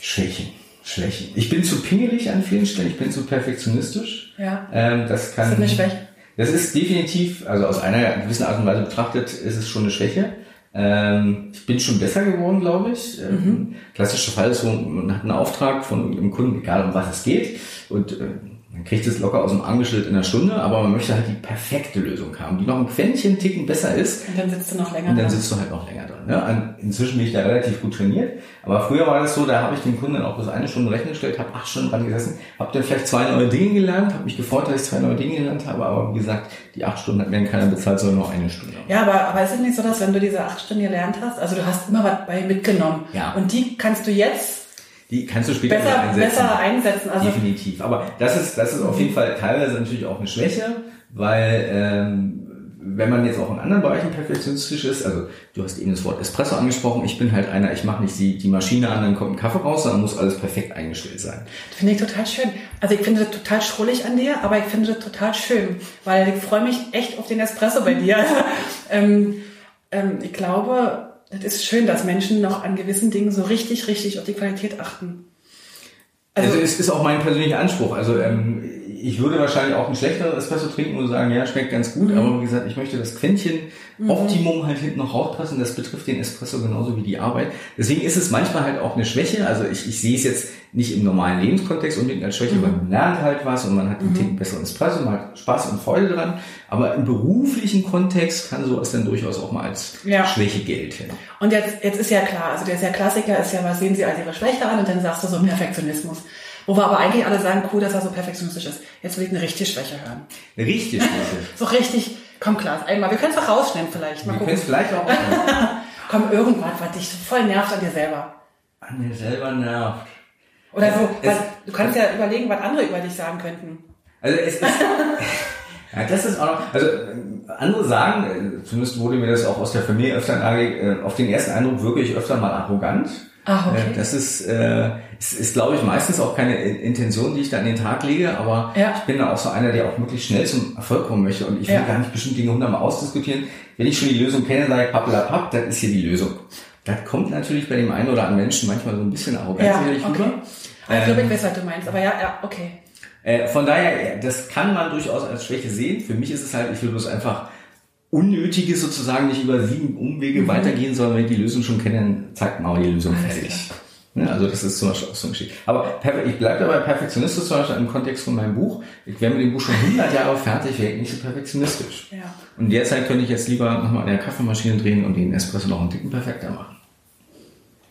Schwächen, Schwächen. Ich bin zu pingelig an vielen Stellen, ich bin zu perfektionistisch. Ja. Ähm, das kann. Ist das eine Schwäche? Das ist definitiv, also aus einer gewissen Art und Weise betrachtet, ist es schon eine Schwäche. Ähm, ich bin schon besser geworden, glaube ich. Ähm, Mhm. Klassischer Fall ist man hat einen Auftrag von einem Kunden, egal um was es geht, und äh, man kriegt es locker aus dem Arm geschüttelt in einer Stunde, aber man möchte halt die perfekte Lösung haben, die noch ein Quäntchen Ticken besser ist. Und dann sitzt du noch länger Und dann dran. sitzt du halt noch länger dran. Ne? Inzwischen bin ich da relativ gut trainiert. Aber früher war das so, da habe ich den Kunden auch bis eine Stunde Rechnen gestellt, habe acht Stunden dran gesessen, habe dann vielleicht zwei neue Dinge gelernt, habe mich gefreut, dass ich zwei neue Dinge gelernt habe, aber wie gesagt, die acht Stunden hat mir dann keiner bezahlt, sondern nur eine Stunde. Ja, aber, aber ist es nicht so, dass wenn du diese acht Stunden gelernt hast, also du hast immer was bei mitgenommen. Ja. Und die kannst du jetzt Die kannst du später besser, einsetzen. besser einsetzen. Also, Definitiv. Aber das ist, das ist auf jeden Fall teilweise natürlich auch eine Schwäche, weil ähm, wenn man jetzt auch in anderen Bereichen perfektionistisch ist, also du hast eben das Wort Espresso angesprochen, ich bin halt einer, ich mache nicht die, die Maschine an, dann kommt ein Kaffee raus, sondern muss alles perfekt eingestellt sein. finde ich total schön. Also ich finde das total schrullig an dir, aber ich finde das total schön, weil ich freue mich echt auf den Espresso bei dir. ähm, ähm, ich glaube, das ist schön, dass Menschen noch an gewissen Dingen so richtig, richtig auf die Qualität achten. Also, es ist auch mein persönlicher Anspruch. Also ähm, ich würde wahrscheinlich auch einen schlechteren Espresso trinken und sagen, ja, schmeckt ganz gut, Mhm. aber wie gesagt, ich möchte das Quäntchen Optimum halt hinten noch rauspassen. Das betrifft den Espresso genauso wie die Arbeit. Deswegen ist es manchmal halt auch eine Schwäche. Also ich, ich sehe es jetzt nicht im normalen Lebenskontext unbedingt als Schwäche, Mhm. weil man lernt halt was und man hat einen Ticken besseren Espresso, man hat Spaß und Freude dran. Aber im beruflichen Kontext kann sowas dann durchaus auch mal als Ja. Schwäche gelten. Und jetzt, jetzt ist ja klar, also der ist ja Klassiker ist ja, was sehen Sie als Ihre Schwäche an? Und dann sagst du so Perfektionismus. Wo wir aber eigentlich alle sagen, cool, dass er so perfektionistisch ist. Jetzt will ich eine richtige Schwäche hören. Richtig, Schwäche. So richtig, komm Klaas, einmal, wir können es auch rausschneiden vielleicht. Mal Wir können es vielleicht auch Komm, irgendwas, was dich voll nervt an dir selber. an mir selber nervt. Oder so, Es- du kannst ja überlegen, was andere über dich sagen könnten. Also es ist, ja, das ist auch noch, also äh, andere sagen, äh, zumindest wurde mir das auch aus der Familie öfter nahegelegt, äh, auf den ersten Eindruck wirklich öfter mal arrogant. Ah, okay. Das ist, äh, ist, ist glaube ich, meistens auch keine In- Intention, die ich da an den Tag lege, aber Ja. ich bin da auch so einer, der auch möglichst schnell zum Erfolg kommen möchte und ich will Ja. gar nicht bestimmte Dinge hundertmal ausdiskutieren. Wenn ich schon die Lösung kenne, sage ich pappelapapp, das ist hier die Lösung. Das kommt natürlich bei dem einen oder anderen Menschen manchmal so ein bisschen arrogant Ja, okay. rüber. Ich glaube, ich weiß, was du meinst, aber ja, ja, okay. Äh, von daher, das kann man durchaus als Schwäche sehen. Für mich ist es halt, ich will bloß einfach Unnötiges sozusagen nicht über sieben Umwege weitergehen, sondern wenn ich die Lösung schon kenne, dann zack, mal die Lösung Mhm. Alles fertig. Ja, also das ist zum Beispiel auch so ein Geschichte. Aber ich bleibe dabei perfektionistisch zum Beispiel im Kontext von meinem Buch. Ich wäre mit dem Buch schon 100 Jahre fertig, wäre ich nicht so perfektionistisch. Ja. Und derzeit könnte ich jetzt lieber nochmal an der Kaffeemaschine drehen und den Espresso noch einen Ticken perfekter machen.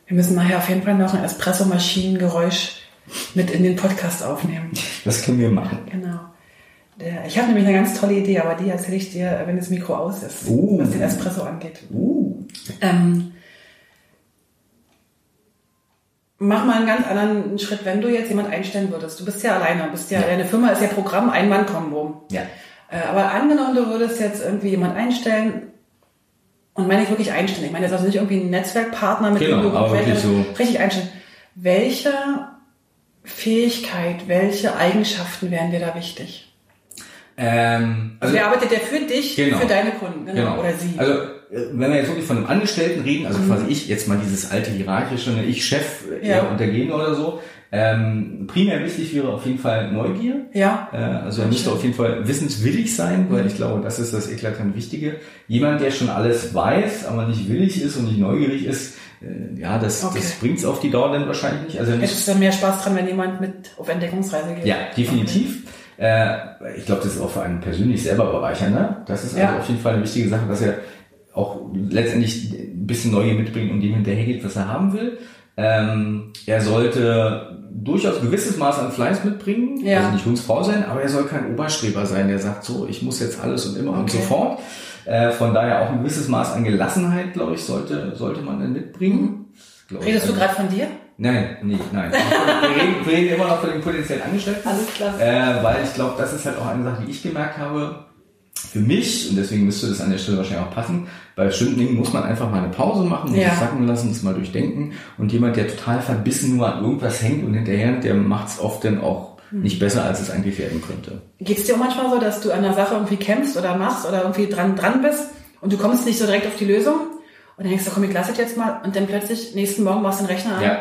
Wir müssen nachher auf jeden Fall noch ein Espresso-Maschinengeräusch mit in den Podcast aufnehmen. Das können wir machen. Genau. Ich habe nämlich eine ganz tolle Idee, aber die erzähle ich dir, wenn das Mikro aus ist, Uh. was den Espresso angeht. Uh. Ähm, mach mal einen ganz anderen Schritt, wenn du jetzt jemand einstellen würdest. Du bist ja alleine, bist ja, deine Firma ist ja Programm Ein-Mann-Kombo. Ja. Äh, aber angenommen, du würdest jetzt irgendwie jemand einstellen und meine ich wirklich einstellen. Ich meine jetzt also nicht irgendwie einen Netzwerkpartner, mit Genau, dem du aber wirklich so- richtig einstellen. Welche Fähigkeit, welche Eigenschaften wären dir da wichtig? Ähm, Also, wer arbeitet der für dich, Genau. für deine Kunden, genau, oder sie? Also äh, wenn wir jetzt wirklich von einem Angestellten reden, also quasi ich, jetzt mal dieses alte hierarchische, ne, ich Chef, äh, Ja. er untergehen oder so, ähm, primär wichtig wäre auf jeden Fall Neugier. ja, Äh, also er müsste auf jeden Fall wissenswillig sein, weil ich glaube, das ist das eklatant Wichtige. Jemand, der schon alles weiß, aber nicht willig ist und nicht neugierig ist, ja, das, Okay. das bringt's auf die Dauer dann wahrscheinlich nicht. Also muss- hättest du mehr Spaß dran, wenn jemand mit auf Entdeckungsreise geht? ja, definitiv. Äh, ich glaube, das ist auch für einen persönlich selber bereichernd. Ne? Das ist also Ja. auf jeden Fall eine wichtige Sache, dass er auch letztendlich ein bisschen Neugier mitbringt und dem hinterhergeht, was er haben will. Ähm, er sollte durchaus gewisses Maß an Fleiß mitbringen, Ja. also nicht Hundsfrau sein, aber er soll kein Oberstreber sein, der sagt so, ich muss jetzt alles und immer und Okay. sofort. Äh, von daher auch ein gewisses Maß an Gelassenheit, glaube ich, sollte, sollte man dann mitbringen. Glaub. Redest du Also- gerade von dir? Nein, nee, nein. Wir reden, wir reden immer noch von den potenziellen Angestellten. Alles klar. Äh, weil ich glaube, das ist halt auch eine Sache, die ich gemerkt habe. Für mich, und deswegen müsste das an der Stelle wahrscheinlich auch passen, bei bestimmten Dingen muss man einfach mal eine Pause machen, Ja. das sacken lassen, das mal durchdenken. Und jemand, der total verbissen nur an irgendwas hängt und hinterher, der macht es oft dann auch. Nicht besser, als es eigentlich werden könnte. Geht's dir auch manchmal so, dass du an einer Sache irgendwie kämpfst oder machst oder irgendwie dran, dran bist und du kommst nicht so direkt auf die Lösung und dann denkst du, komm, ich lasse das jetzt mal und dann plötzlich nächsten Morgen machst du den Rechner an Ja.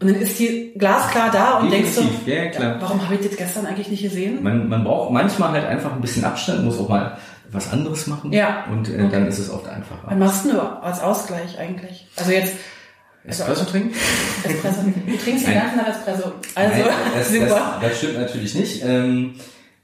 und dann ist die glasklar da und denkst Definitiv, du, ja, klar. warum habe ich das gestern eigentlich nicht gesehen? Man, man braucht manchmal halt einfach ein bisschen Abstand, muss auch mal was anderes machen. Ja. Und äh, dann ist es oft einfacher. Was machst du nur als Ausgleich eigentlich? Also jetzt Espresso trinken? Espresso. Du trinkst den ganzen Tag Espresso. Also, Nein, das, das, super. das stimmt natürlich nicht. Ähm,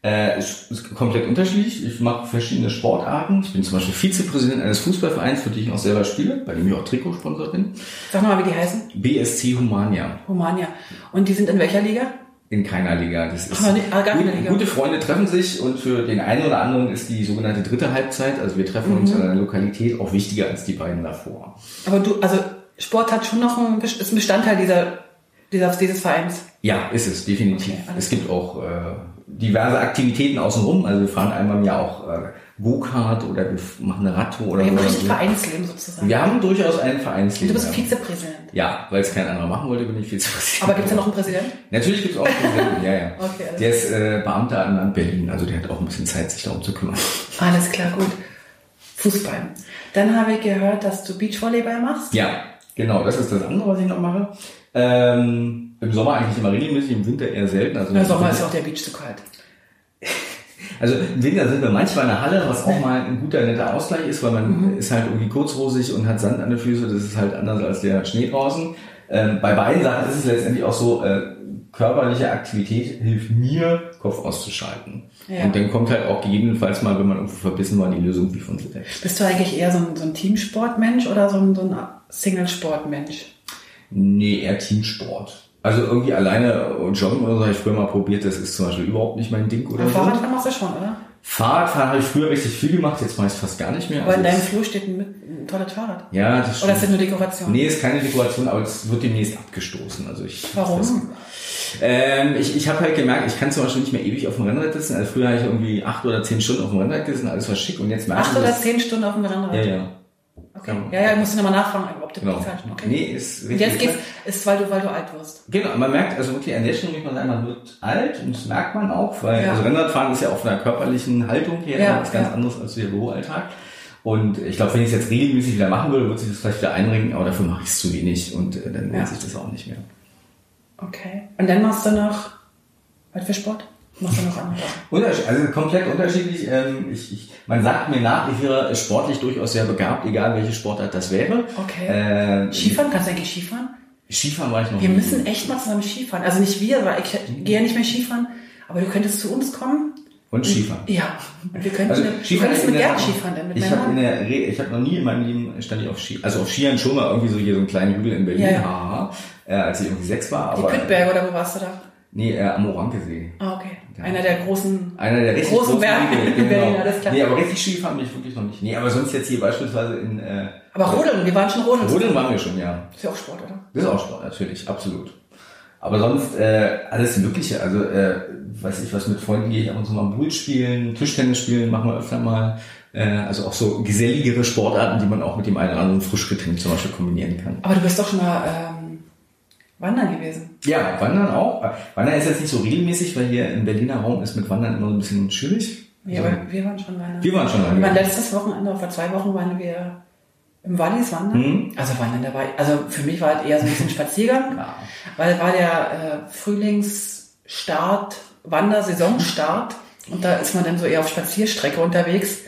äh, es ist komplett unterschiedlich. Ich mache verschiedene Sportarten. Ich bin zum Beispiel Vizepräsident eines Fußballvereins, für den ich auch selber spiele, bei dem ich auch Trikotsponsor bin. Sag mal, wie die heißen. BSC Humania. Humania. Und die sind in welcher Liga? In keiner Liga. Das ist Ach, nicht- ah, gar keine gute, Liga. gute Freunde treffen sich und für den einen oder anderen ist die sogenannte dritte Halbzeit, also wir treffen uns Mhm. in einer Lokalität, auch wichtiger als die beiden davor. Aber du, also Sport hat schon noch ein, ist ein Bestandteil dieser, dieser, dieses Vereins. Ja, ist es, definitiv. Okay, es gibt auch äh, diverse Aktivitäten außenrum. Also wir fahren einmal im Jahr auch äh, Go-Kart oder wir machen eine Radtour oder Wir haben so. richtig Vereinsleben sozusagen. Wir haben durchaus ein Vereinsleben. du bist. Vizepräsident. Ja, weil es kein anderer machen wollte, bin ich Vizepräsident. Aber gibt es ja noch einen Präsidenten? Natürlich gibt es auch einen Präsidenten, ja, ja. Okay, alles der ist äh, Beamter an Land Berlin, also der hat auch ein bisschen Zeit, sich darum zu kümmern. Alles klar, gut. Fußball. Dann habe ich gehört, dass du Beachvolleyball machst. Ja, genau, das ist das andere, was ich noch mache. Ähm, Im Sommer eigentlich immer regelmäßig, im Winter eher selten. Also Im Sommer ist auch der Beach zu kalt. Also im Winter sind wir manchmal in der Halle, was auch mal ein guter, netter Ausgleich ist, weil man Mhm. ist halt irgendwie kurzhosig und hat Sand an den Füßen. Das ist halt anders als der Schnee draußen. Ähm, bei beiden Sachen ist es letztendlich auch so, äh, körperliche Aktivität hilft mir, Kopf auszuschalten. Ja. Und dann kommt halt auch gegebenenfalls mal, wenn man irgendwo verbissen war, die Lösung wie von selbst. Bist du eigentlich eher so ein, so ein Teamsportmensch oder so ein, so ein Single-Sportmensch? Nee, eher Teamsport. Also irgendwie alleine joggen oder so habe ich früher mal probiert, das ist zum Beispiel überhaupt nicht mein Ding oder so. Fahrradfahren machst du schon, oder? Fahrradfahren habe ich früher richtig viel gemacht, jetzt mache ich es fast gar nicht mehr. Aber in Also deinem es- Flur steht ein, ein tolles Fahrrad. ja, das Oder ist das stimmt. nur Dekoration? Nee, ist keine Dekoration, aber es wird demnächst abgestoßen. Also ich, Warum? Das, ähm, ich ich habe halt gemerkt, ich kann zum Beispiel nicht mehr ewig auf dem Rennrad sitzen. Also früher habe ich irgendwie acht oder zehn Stunden auf dem Rennrad gesessen, alles war schick und jetzt merke Acht ich, oder dass- zehn Stunden auf dem Rennrad? Ja, ja. Okay. Ja, ja, ich musste nochmal nachfragen, ob du Genau. falsch okay. Nee, ist Und richtig. jetzt geht's, ist, weil du, weil du alt wirst. Genau, man merkt also wirklich an der Stelle, muss man sagen, man wird alt und das merkt man auch, weil Ja. also Rennradfahren ist ja auf einer körperlichen Haltung her Ja, was ganz ja. anderes als der Büroalltag. Und ich glaube, wenn ich es jetzt regelmäßig wieder machen würde, würde sich das vielleicht wieder einringen, aber dafür mache ich es zu wenig und äh, dann lohnt Ja. sich das auch nicht mehr. Okay. Und dann machst du noch, was für Sport? Machst du noch andere also komplett unterschiedlich. Ähm, ich, ich, man sagt mir nach, ich wäre sportlich durchaus sehr begabt, egal welche Sportart das wäre. Okay. Ähm, Skifahren? Kannst du eigentlich Skifahren? Skifahren war ich noch Wir nie. müssen echt mal zusammen Skifahren. Also nicht wir, weil ich gehe ja nicht mehr Skifahren, aber du könntest zu uns kommen. Und Skifahren. Ja. Und wir könnten, Also du Skifahren könntest in mit Gerd Skifahren, denn mit Ich habe in Männern. der Re ich habe noch nie in meinem Leben stand ich auf Ski, also auf Skiern schon mal irgendwie so hier so einen kleinen Hügel in Berlin, Ja, ja. haha, äh, als ich irgendwie sechs war, Die aber oder wo warst du da? Nee, äh, am Orankesee. Ah, okay. Einer der großen. Einer der richtig Großen Berge Hügel, in Berlin, alles klar. Nee, aber richtig Skifahren bin ich wirklich noch nicht. Nee, aber sonst jetzt hier beispielsweise in äh, Aber Rodeln, wir waren schon Rodeln. Rodeln waren wir schon, ja. Ist ja auch Sport, oder? Das ist auch Sport, natürlich, absolut. Aber sonst äh, alles Mögliche. Also, äh, weiß ich was, mit Freunden gehe ich ab und zu mal Bull spielen, Tischtennis spielen, machen wir öfter mal. Äh, also auch so geselligere Sportarten, die man auch mit dem einen oder anderen Frischgetränk zum Beispiel kombinieren kann. Aber du bist doch schon mal ähm, wandern gewesen. Ja, Wandern auch. Wandern ist jetzt nicht so regelmäßig, weil hier im Berliner Raum ist mit Wandern immer so ein bisschen schwierig. Ja, Also, aber wir waren schon wandern. wir waren schon wandern. letztes Wochenende, vor zwei Wochen waren wir im Wallis wandern. Mhm. Also wandern dabei. Also für mich war es eher so ein bisschen Spaziergang, Ja. weil war der äh, Frühlingsstart, Wandersaisonstart. Und da ist man dann so eher auf Spazierstrecke unterwegs,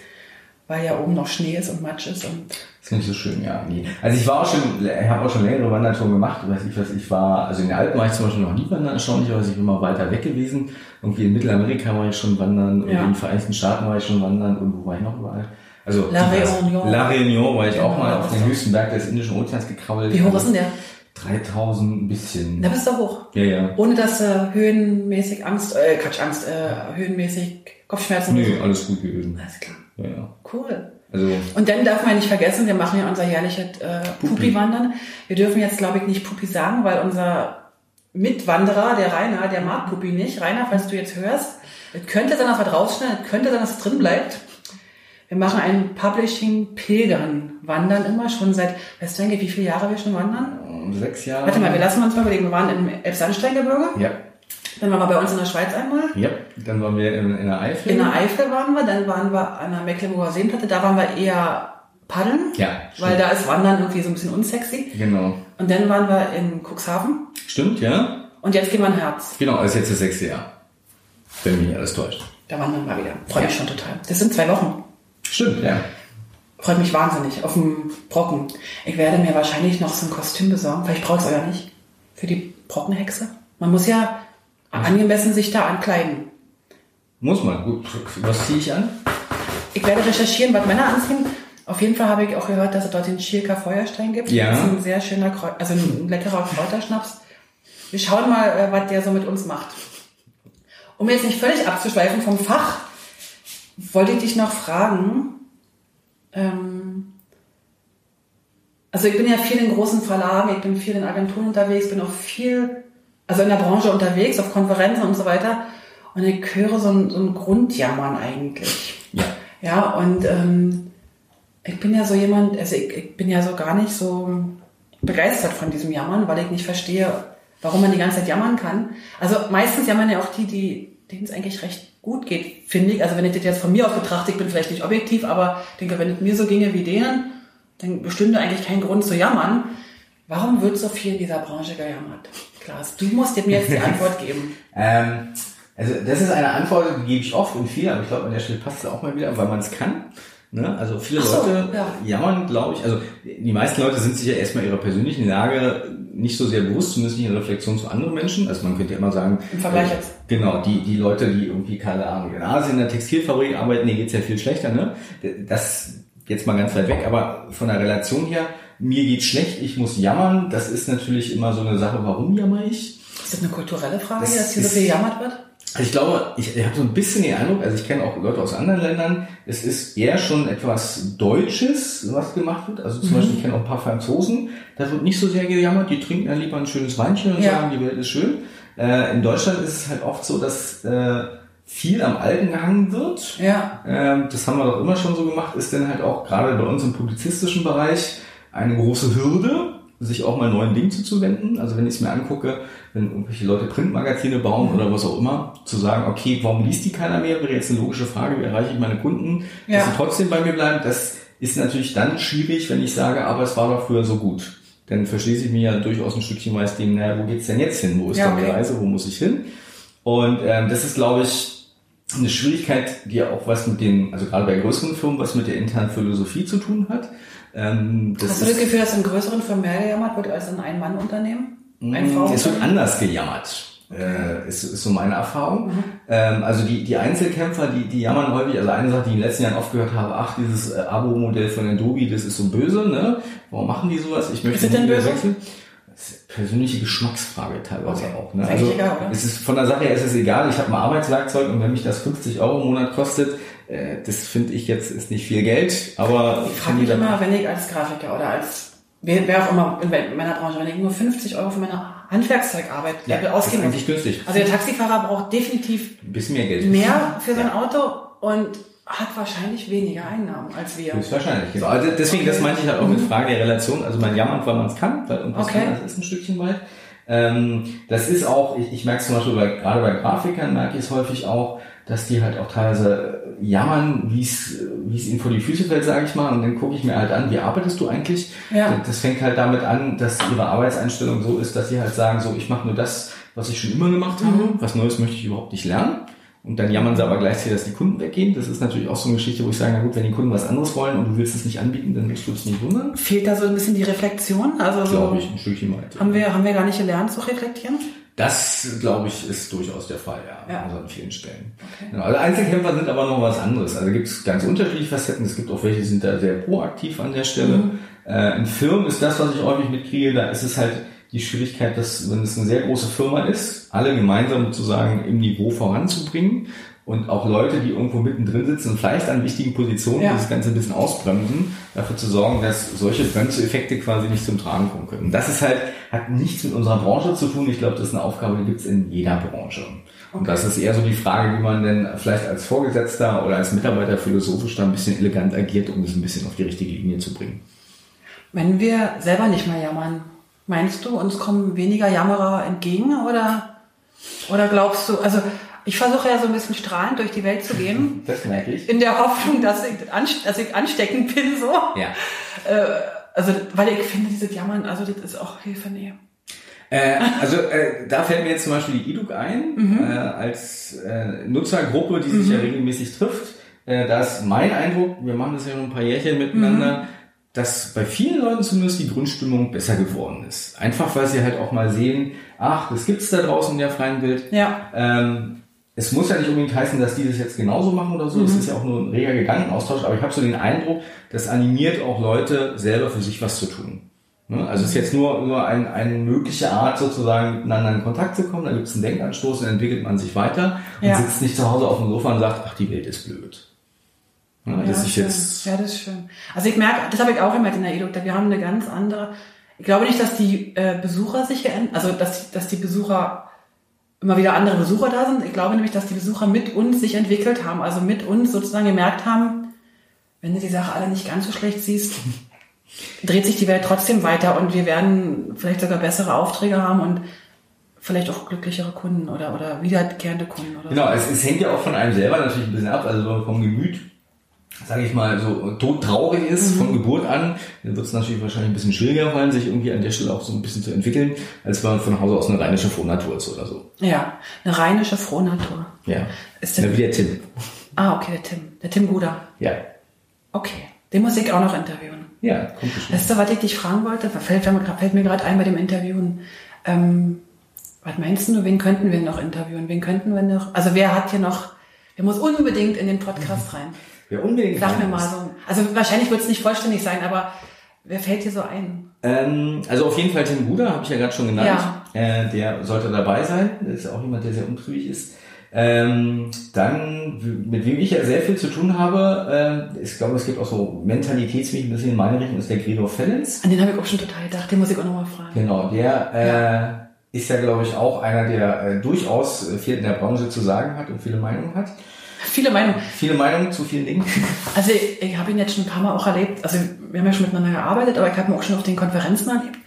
weil ja oben noch Schnee ist und Matsch ist. Und Das finde ich so schön, ja. Nee. Also ich war auch schon, ich habe auch schon längere Wandertouren gemacht. Weiß ich was, ich war, also in den Alpen war ich zum Beispiel noch nie wandern, erstaunlicherweise, ich bin immer weiter weg gewesen. Irgendwie in Mittelamerika war ich schon wandern, und Ja. in den Vereinigten Staaten war ich schon wandern, und wo war ich noch überall? Also La Réunion. La Réunion war ich Genau, auch mal auf den höchsten Berg des Indischen Ozeans gekrabbelt. wie hoch ist denn der? 3000 ein bisschen. Da bist du hoch. Ja, ja. Ohne dass du höhenmäßig Angst, äh, Quatsch, Angst, äh, höhenmäßig Kopfschmerzen so. alles gut gewesen. Alles klar. Ja. Cool. Also, Und dann darf man nicht vergessen, wir machen ja unser jährliches äh, Pupi-Wandern. Wir dürfen jetzt, glaube ich, nicht Pupi sagen, weil unser Mitwanderer, der Rainer, der mag Pupi nicht. Rainer, falls du jetzt hörst, es könnte sein, dass was rausschneidet, es könnte sein, dass es drin bleibt. Wir machen ein Publishing-Pilgern-Wandern immer schon seit, weißt du eigentlich, wie viele Jahre wir schon wandern? um sechs Jahre. Warte mal, wir lassen uns mal überlegen. Wir waren im Elbsandsteingebirge, Ja. Dann waren wir bei uns in der Schweiz einmal. Ja. Dann waren wir in, in der Eifel. In der Eifel waren wir, dann waren wir an der Mecklenburger Seenplatte, da waren wir eher paddeln, Ja. weil stimmt. da ist Wandern irgendwie so ein bisschen unsexy. Genau. Und dann waren wir in Cuxhaven Stimmt, ja. und jetzt gehen wir in Herz. Genau, ist jetzt das sechste Jahr. Wenn mich alles täuscht. Da wandern wir wieder. Freue mich schon total. Das sind zwei Wochen. Stimmt, ja. Freut mich wahnsinnig auf dem Brocken. Ich werde mir wahrscheinlich noch so ein Kostüm besorgen. Vielleicht brauche ich es aber nicht. Für die Brockenhexe. Man muss ja angemessen sich da ankleiden. Muss man. Gut, was ziehe ich an? Ich werde recherchieren, was Männer anziehen. Auf jeden Fall habe ich auch gehört, dass es dort den Schierker Feuerstein gibt. Ja. Das ist ein sehr schöner, Kreu also ein leckerer Kräuterschnaps. Wir schauen mal, äh, was der so mit uns macht. Um jetzt nicht völlig abzuschweifen vom Fach, wollte ich dich noch fragen. Ähm, also ich bin ja viel in großen Verlagen, ich bin viel in Agenturen unterwegs, bin auch viel, also in der Branche unterwegs, auf Konferenzen und so weiter. Und ich höre so ein, so ein Grundjammern eigentlich. Ja. Ja, und ähm, ich bin ja so jemand, also ich, ich bin ja so gar nicht so begeistert von diesem Jammern, weil ich nicht verstehe, warum man die ganze Zeit jammern kann. Also meistens jammern ja auch die, die denen es eigentlich recht gut geht, finde ich. Also wenn ich das jetzt von mir aus betrachte, ich bin vielleicht nicht objektiv, aber ich denke, wenn es mir so ginge wie denen, dann bestünde eigentlich kein Grund zu jammern. Warum wird so viel in dieser Branche gejammert? Klaas, du musst mir jetzt die Antwort geben. Ähm, Also das ist eine Antwort, die gebe ich oft und viel, aber ich glaube, an der Stelle passt es auch mal wieder, weil man es kann. Ne? Also viele so, Leute ja. jammern, glaube ich. Also die meisten Leute sind sich ja erstmal ihrer persönlichen Lage nicht so sehr bewusst, zumindest nicht in Reflexion zu anderen Menschen. Also man könnte ja immer sagen, Im Vergleich äh, jetzt. Genau, die, die Leute, die irgendwie, keine Ahnung, in Asien in der Textilfabrik arbeiten, denen geht's ja viel schlechter. Ne? Das jetzt mal ganz weit weg, aber von der Relation her, mir geht's schlecht, ich muss jammern. Das ist natürlich immer so eine Sache, warum jammer ich? Ist das eine kulturelle Frage, Das dass hier so viel gejammert wird? Also ich glaube, ich, ich habe so ein bisschen den Eindruck, also ich kenne auch Leute aus anderen Ländern, es ist eher schon etwas Deutsches, was gemacht wird. Also zum Beispiel, ich kenne auch ein paar Franzosen, da wird nicht so sehr gejammert, die trinken dann lieber ein schönes Weinchen und Ja. sagen, die Welt ist schön. Äh, in Deutschland ist es halt oft so, dass äh, viel am Alten gehangen wird. Ja. Ähm, das haben wir doch immer schon so gemacht, ist dann halt auch gerade bei uns im publizistischen Bereich eine große Hürde, sich auch mal neuen Dingen zuzuwenden. Also wenn ich es mir angucke, wenn irgendwelche Leute Printmagazine bauen oder was auch immer, zu sagen, okay, warum liest die keiner mehr, wäre jetzt eine logische Frage, wie erreiche ich meine Kunden, Ja. dass sie trotzdem bei mir bleiben. Das ist natürlich dann schwierig, wenn ich sage, aber es war doch früher so gut. Dann verschließe ich mir ja durchaus ein Stückchen meist dem, naja, wo geht's denn jetzt hin? Wo ist Ja, denn die okay. Reise? Wo muss ich hin? Und ähm, das ist, glaube ich, eine Schwierigkeit, die ja auch was mit den, also gerade bei größeren Firmen, was mit der internen Philosophie zu tun hat. Ähm, das Hast du das Gefühl, dass in größeren Firmen mehr gejammert wird als in Ein-Mann-Unternehmen? Ein Frau Mm, es wird anders gejammert. Äh, ist, ist so meine Erfahrung. Mhm. Ähm, also die, die Einzelkämpfer, die, die jammern häufig, also eine Sache, die ich in den letzten Jahren oft gehört habe, ach, dieses äh, Abo-Modell von Adobe, das ist so böse, ne? Warum machen die sowas? Ich möchte Ist wieder böse? wechseln. Das ist eine persönliche Geschmacksfrage teilweise Okay. auch. Ne? Ist Also eigentlich egal, es ist von der Sache her ist es egal. Ich habe ein Arbeitswerkzeug und wenn mich das 50 Euro im Monat kostet, das finde ich jetzt ist nicht viel Geld, aber Ich frage mich immer, wenn ich als Grafiker oder als wer, auch immer in meiner Branche, wenn ich nur 50 Euro für meine Handwerkszeugarbeit ja, ja, ausgeben muss. günstig. Also der Taxifahrer braucht definitiv Ein bisschen mehr Geld. mehr für sein Auto und hat wahrscheinlich weniger Einnahmen als wir. Höchstwahrscheinlich, genau. Also deswegen, das meinte ich halt auch mit Frage der Relation. Also man jammert, weil man es kann, weil irgendwas Okay. kann, das ist ein Stückchen weit. Ähm, das ist auch, ich, ich merke es zum Beispiel bei, gerade bei Grafikern merke ich es häufig auch, dass die halt auch teilweise jammern, wie es wie es ihnen vor die Füße fällt, sage ich mal. Und dann gucke ich mir halt an, wie arbeitest du eigentlich? Ja. Das fängt halt damit an, dass ihre Arbeitseinstellung so ist, dass sie halt sagen, so ich mache nur das, was ich schon immer gemacht habe. Mhm. Was Neues möchte ich überhaupt nicht lernen. Und dann jammern sie aber gleichzeitig, dass die Kunden weggehen. Das ist natürlich auch so eine Geschichte, wo ich sage, na gut, wenn die Kunden was anderes wollen und du willst es nicht anbieten, dann musst du es nicht wundern. Fehlt da so ein bisschen die Reflexion? Also so, Glaube ich, ein Stückchen weit. haben wir haben wir gar nicht gelernt zu reflektieren? Das, glaube ich, ist durchaus der Fall, ja. Ja. Also an vielen Stellen. Genau. Also Einzelkämpfer sind aber noch was anderes. Also gibt es ganz unterschiedliche Facetten. Es gibt auch welche, die sind da sehr proaktiv an der Stelle. Äh, in Firmen ist das, was ich häufig mitkriege, da ist es halt die Schwierigkeit, dass, wenn es eine sehr große Firma ist, alle gemeinsam sozusagen im Niveau voranzubringen und auch Leute, die irgendwo mittendrin sitzen und vielleicht an wichtigen Positionen Ja. das Ganze ein bisschen ausbremsen, dafür zu sorgen, dass solche Bremseffekte quasi nicht zum Tragen kommen können. Das ist halt, hat nichts mit unserer Branche zu tun. Ich glaube, das ist eine Aufgabe, die gibt es in jeder Branche. Und das ist eher so die Frage, wie man denn vielleicht als Vorgesetzter oder als Mitarbeiter philosophisch da ein bisschen elegant agiert, um das ein bisschen auf die richtige Linie zu bringen. Wenn wir selber nicht mehr jammern, meinst du, uns kommen weniger Jammerer entgegen oder, oder glaubst du, also ich versuche ja so ein bisschen strahlend durch die Welt zu gehen, Das merke ich. in der Hoffnung, dass ich, anst- dass ich ansteckend bin, so. Ja. Also, weil ich finde, dieses Jammern, also das ist auch Hilfe, nee. Äh, also äh, da fällt mir jetzt zum Beispiel die EDUC ein, äh, als äh, Nutzergruppe, die sich ja regelmäßig trifft. Äh, da ist mein Eindruck, wir machen das ja schon ein paar Jährchen miteinander, dass bei vielen Leuten zumindest die Grundstimmung besser geworden ist. Einfach weil sie halt auch mal sehen, ach, das gibt's da draußen in der freien Welt. Ja. Ähm, es muss ja nicht unbedingt heißen, dass die das jetzt genauso machen oder so. Es ist ja auch nur ein reger Gedankenaustausch. Aber ich habe so den Eindruck, das animiert auch Leute, selber für sich was zu tun. Ne? Also es ist jetzt nur, nur ein, eine mögliche Art, sozusagen miteinander in Kontakt zu kommen. Da gibt es einen Denkanstoß und entwickelt man sich weiter und Ja. sitzt nicht zu Hause auf dem Sofa und sagt, ach, die Welt ist blöd. Ne? das ist schön. jetzt ja, das ist schön. Also ich merke, das habe ich auch gemerkt in der EDUC, wir haben eine ganz andere, ich glaube nicht, dass die äh, Besucher sich geändert, also dass, dass die Besucher immer wieder andere Besucher da sind. Ich glaube nämlich, dass die Besucher mit uns sich entwickelt haben, also mit uns sozusagen gemerkt haben, wenn du die Sache alle nicht ganz so schlecht siehst, dreht sich die Welt trotzdem weiter und wir werden vielleicht sogar bessere Aufträge haben und vielleicht auch glücklichere Kunden oder, oder wiederkehrende Kunden oder Genau, es, es hängt ja auch von einem selber natürlich ein bisschen ab, also so vom Gemüt. Sage ich mal, so todtraurig ist Mhm. von Geburt an, dann wird es natürlich wahrscheinlich ein bisschen schwieriger fallen, sich irgendwie an der Stelle auch so ein bisschen zu entwickeln, als wenn man von Hause aus eine rheinische Frohnatur ist oder so. Ja, eine rheinische Frohnatur. Ja. Ist der- ja wie der Tim. Ah, okay, der Tim. Der Tim Guder. Ja. Okay. Den muss ich auch noch interviewen. Ja, kommt bestimmt. Weißt du, was ich dich fragen wollte? Fällt, fällt mir gerade ein bei dem Interviewen. Ähm, was meinst du, wen könnten wir noch interviewen? Wen könnten wir noch? Also wer hat hier noch, wer muss unbedingt in den Podcast rein? Wer unbedingt Sag mir mal so. Also wahrscheinlich wird es nicht vollständig sein, aber wer fällt dir so ein? Ähm, also auf jeden Fall Tim Guder, habe ich ja gerade schon genannt. Ja. Äh, der sollte dabei sein. Das ist auch jemand, der sehr umtriebig ist. Ähm, dann, mit wem ich ja sehr viel zu tun habe, äh, ich glaube, es gibt auch so mentalitätsmäßig ein bisschen in meine Richtung, ist der Gregor Fellens. An den habe ich auch schon total gedacht. Den muss ich auch nochmal fragen. Genau, der äh, ist ja, glaube ich, auch einer, der äh, durchaus viel in der Branche zu sagen hat und viele Meinungen hat. Viele Meinungen. Viele Meinungen zu vielen Dingen. Also ich, ich habe ihn jetzt schon ein paar Mal auch erlebt. Also wir haben ja schon miteinander gearbeitet, aber ich habe ihn auch schon auf den Konferenzen erlebt.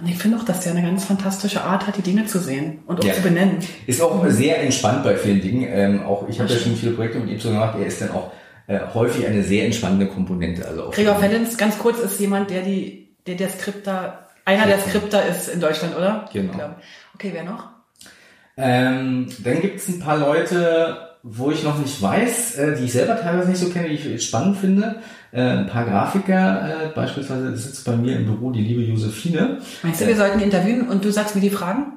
Und ich finde auch, dass der eine ganz fantastische Art hat, die Dinge zu sehen und auch Ja. zu benennen. Ist auch sehr entspannt bei vielen Dingen. Ähm, auch ich habe ja schon viele Projekte mit ihm so gemacht. Er ist dann auch äh, häufig eine sehr entspannende Komponente. Also auch Gregor Fellens, ganz kurz, ist jemand, der die, der der Skripter, einer der Skripter ist in Deutschland, oder? Genau. Okay, wer noch? Ähm, dann gibt es ein paar Leute, wo ich noch nicht weiß, äh, die ich selber teilweise nicht so kenne, die ich spannend finde. Äh, ein paar Grafiker, äh, beispielsweise sitzt bei mir im Büro die liebe Josephine. Meinst du, wir sollten interviewen und du sagst mir die Fragen?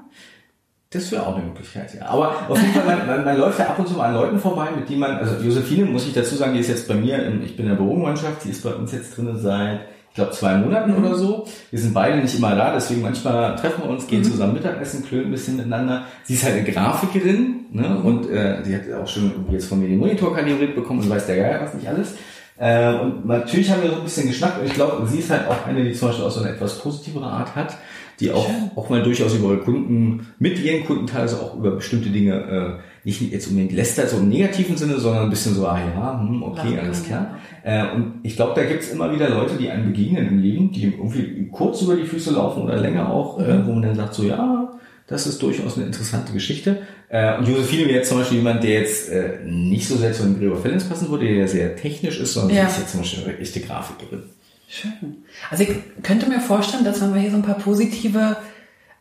Das wäre auch eine Möglichkeit, ja. Aber auf jeden Fall, man, man, man läuft ja ab und zu mal an Leuten vorbei, mit denen man, also Josephine, muss ich dazu sagen, die ist jetzt bei mir, im, ich bin in der Bürogemeinschaft, die ist bei uns jetzt drin seit, ich glaube, zwei Monaten oder so. Wir sind beide nicht immer da, deswegen manchmal treffen wir uns, gehen zusammen Mittagessen, klönen ein bisschen miteinander. Sie ist halt eine Grafikerin, ne, und äh, sie hat auch schon irgendwie jetzt von mir den Monitor kalibriert bekommen und weiß der Geier was nicht alles. Äh, und natürlich haben wir so ein bisschen geschnackt und ich glaube, sie ist halt auch eine, die zum Beispiel auch so eine etwas positivere Art hat, die auch, auch mal durchaus über ihre Kunden, mit ihren Kunden teilweise auch über bestimmte Dinge, äh, nicht jetzt unbedingt lästert, so im negativen Sinne, sondern ein bisschen so, ah ja, hm, okay, alles klar. Äh, und ich glaube, da gibt's immer wieder Leute, die einem begegnen im Leben, die irgendwie kurz über die Füße laufen oder länger auch, äh, wo man dann sagt, so ja, das ist durchaus eine interessante Geschichte. Äh, und Josephine wäre jetzt zum Beispiel jemand, der jetzt äh, nicht so sehr zu dem Gregor Fellens passen würde, der sehr technisch ist, sondern Ja. sie ist jetzt zum Beispiel eine echte Grafikerin. Schön. Also ich könnte mir vorstellen, dass wenn wir hier so ein paar positive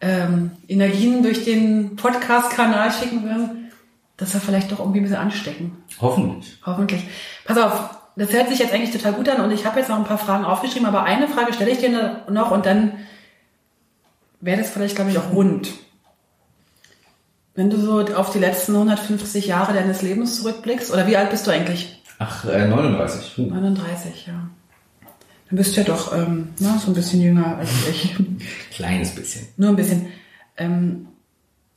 ähm, Energien durch den Podcast-Kanal schicken würden, dass wir vielleicht doch irgendwie ein bisschen anstecken. Hoffentlich. Hoffentlich. Pass auf, das hört sich jetzt eigentlich total gut an und ich habe jetzt noch ein paar Fragen aufgeschrieben, aber eine Frage stelle ich dir noch und dann wäre das vielleicht, glaube ich, auch rund. Wenn du so auf die letzten 150 Jahre deines Lebens zurückblickst, oder wie alt bist du eigentlich? Ach, äh, 39. Huh. 39, ja. Dann bist du ja doch ähm, na, so ein bisschen jünger als ich. Kleines bisschen. Nur ein bisschen. Ähm,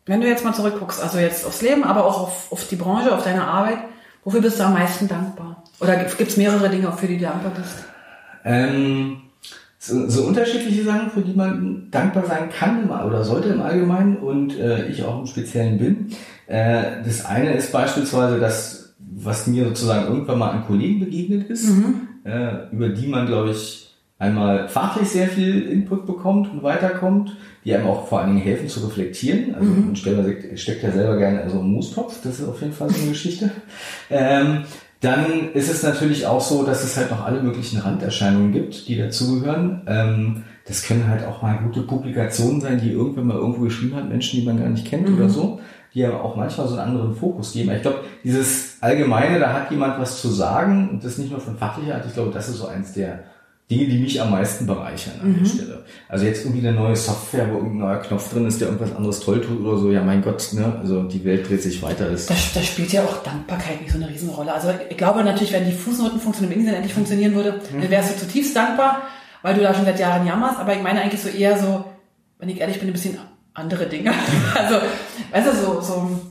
wenn du jetzt mal zurückguckst, also jetzt aufs Leben, aber auch auf, auf die Branche, auf deine Arbeit, wofür bist du am meisten dankbar? Oder gibt es mehrere Dinge, für die du dankbar bist? Ähm, so, so unterschiedliche Sachen, für die man dankbar sein kann oder sollte im Allgemeinen und äh, ich auch im Speziellen bin. Äh, das eine ist beispielsweise das, was mir sozusagen irgendwann mal an Kollegen begegnet ist, äh, über die man, glaube ich, einmal fachlich sehr viel Input bekommt und weiterkommt, die einem auch vor allen Dingen helfen zu reflektieren. Also man stellt, steckt ja selber gerne in so einen Moostopf, das ist auf jeden Fall so eine Geschichte. Ähm, dann ist es natürlich auch so, dass es halt noch alle möglichen Randerscheinungen gibt, die dazugehören. Ähm, das können halt auch mal gute Publikationen sein, die irgendwann mal irgendwo geschrieben hat, Menschen, die man gar nicht kennt oder so, die aber auch manchmal so einen anderen Fokus geben. Ich glaube, dieses Allgemeine, da hat jemand was zu sagen und das nicht nur von fachlicher Art, ich glaube, das ist so eins der Dinge, die mich am meisten bereichern an der Stelle. Also jetzt irgendwie eine neue Software, wo irgendein neuer Knopf drin ist, der irgendwas anderes toll tut oder so, ja mein Gott, ne? Also die Welt dreht sich weiter. Das Da, da spielt ja auch Dankbarkeit nicht so eine Riesenrolle. Also ich glaube natürlich, wenn die Fußnotenfunktion im Internet endlich funktionieren würde, dann wärst du zutiefst dankbar, weil du da schon seit Jahren jammerst. Aber ich meine eigentlich so eher so, wenn ich ehrlich bin, ein bisschen andere Dinge. also, weißt du, so, so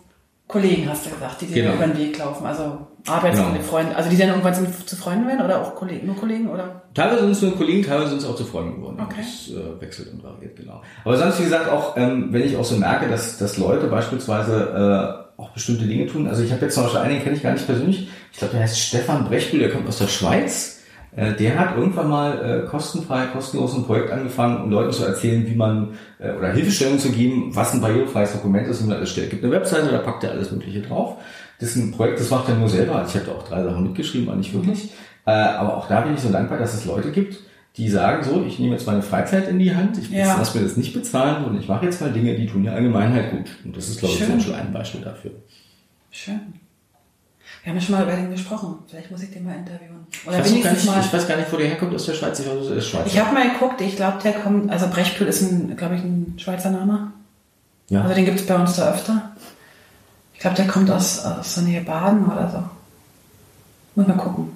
Kollegen hast du gesagt, die dir Genau. über den Weg laufen. Also Arbeitsfreunde, Genau. Freunde. Also die dann irgendwann zu, zu Freunden werden oder auch Kollegen, nur Kollegen oder? Teilweise sind es nur Kollegen, teilweise sind es auch zu Freunden geworden. Okay. Das äh, wechselt und variiert, genau. Aber sonst, wie gesagt, auch ähm, wenn ich auch so merke, dass, dass Leute beispielsweise äh, auch bestimmte Dinge tun. Also ich habe jetzt zum Beispiel einen, den kenne ich gar nicht persönlich. Ich glaube, der heißt Stefan Brechbühl, der kommt aus der Schweiz. Äh, der hat irgendwann mal äh, kostenfrei, kostenlos ein Projekt angefangen, um Leuten zu erzählen, wie man, äh, oder Hilfestellung zu geben, was ein barrierefreies Dokument ist und man erstellt. Es gibt eine Webseite, da packt er alles Mögliche drauf. Das ist ein Projekt, das macht er nur selber. Also ich habe da auch drei Sachen mitgeschrieben, aber nicht wirklich. Äh, aber auch da bin ich so dankbar, dass es Leute gibt, die sagen so, ich nehme jetzt meine Freizeit in die Hand, ich Ja. lasse mir das nicht bezahlen und ich mache jetzt mal Dinge, die tun der Allgemeinheit gut. Und das ist, glaube ich, Schön. zum Beispiel ein Beispiel dafür. Schön. Wir haben ja schon mal über den gesprochen. Vielleicht muss ich den mal interviewen. Oder Ich weiß, wenigstens nicht, mal. ich weiß gar nicht, wo der herkommt aus der Schweiz. Ich ist Schweizer. Ich habe mal geguckt, ich glaube, der kommt, also Brechbühl ist ein, glaube ich, ein Schweizer Name. ja. Also den gibt es bei uns da öfter. Ich glaube, der kommt aus, aus der Nähe Baden oder so. Muss mal gucken.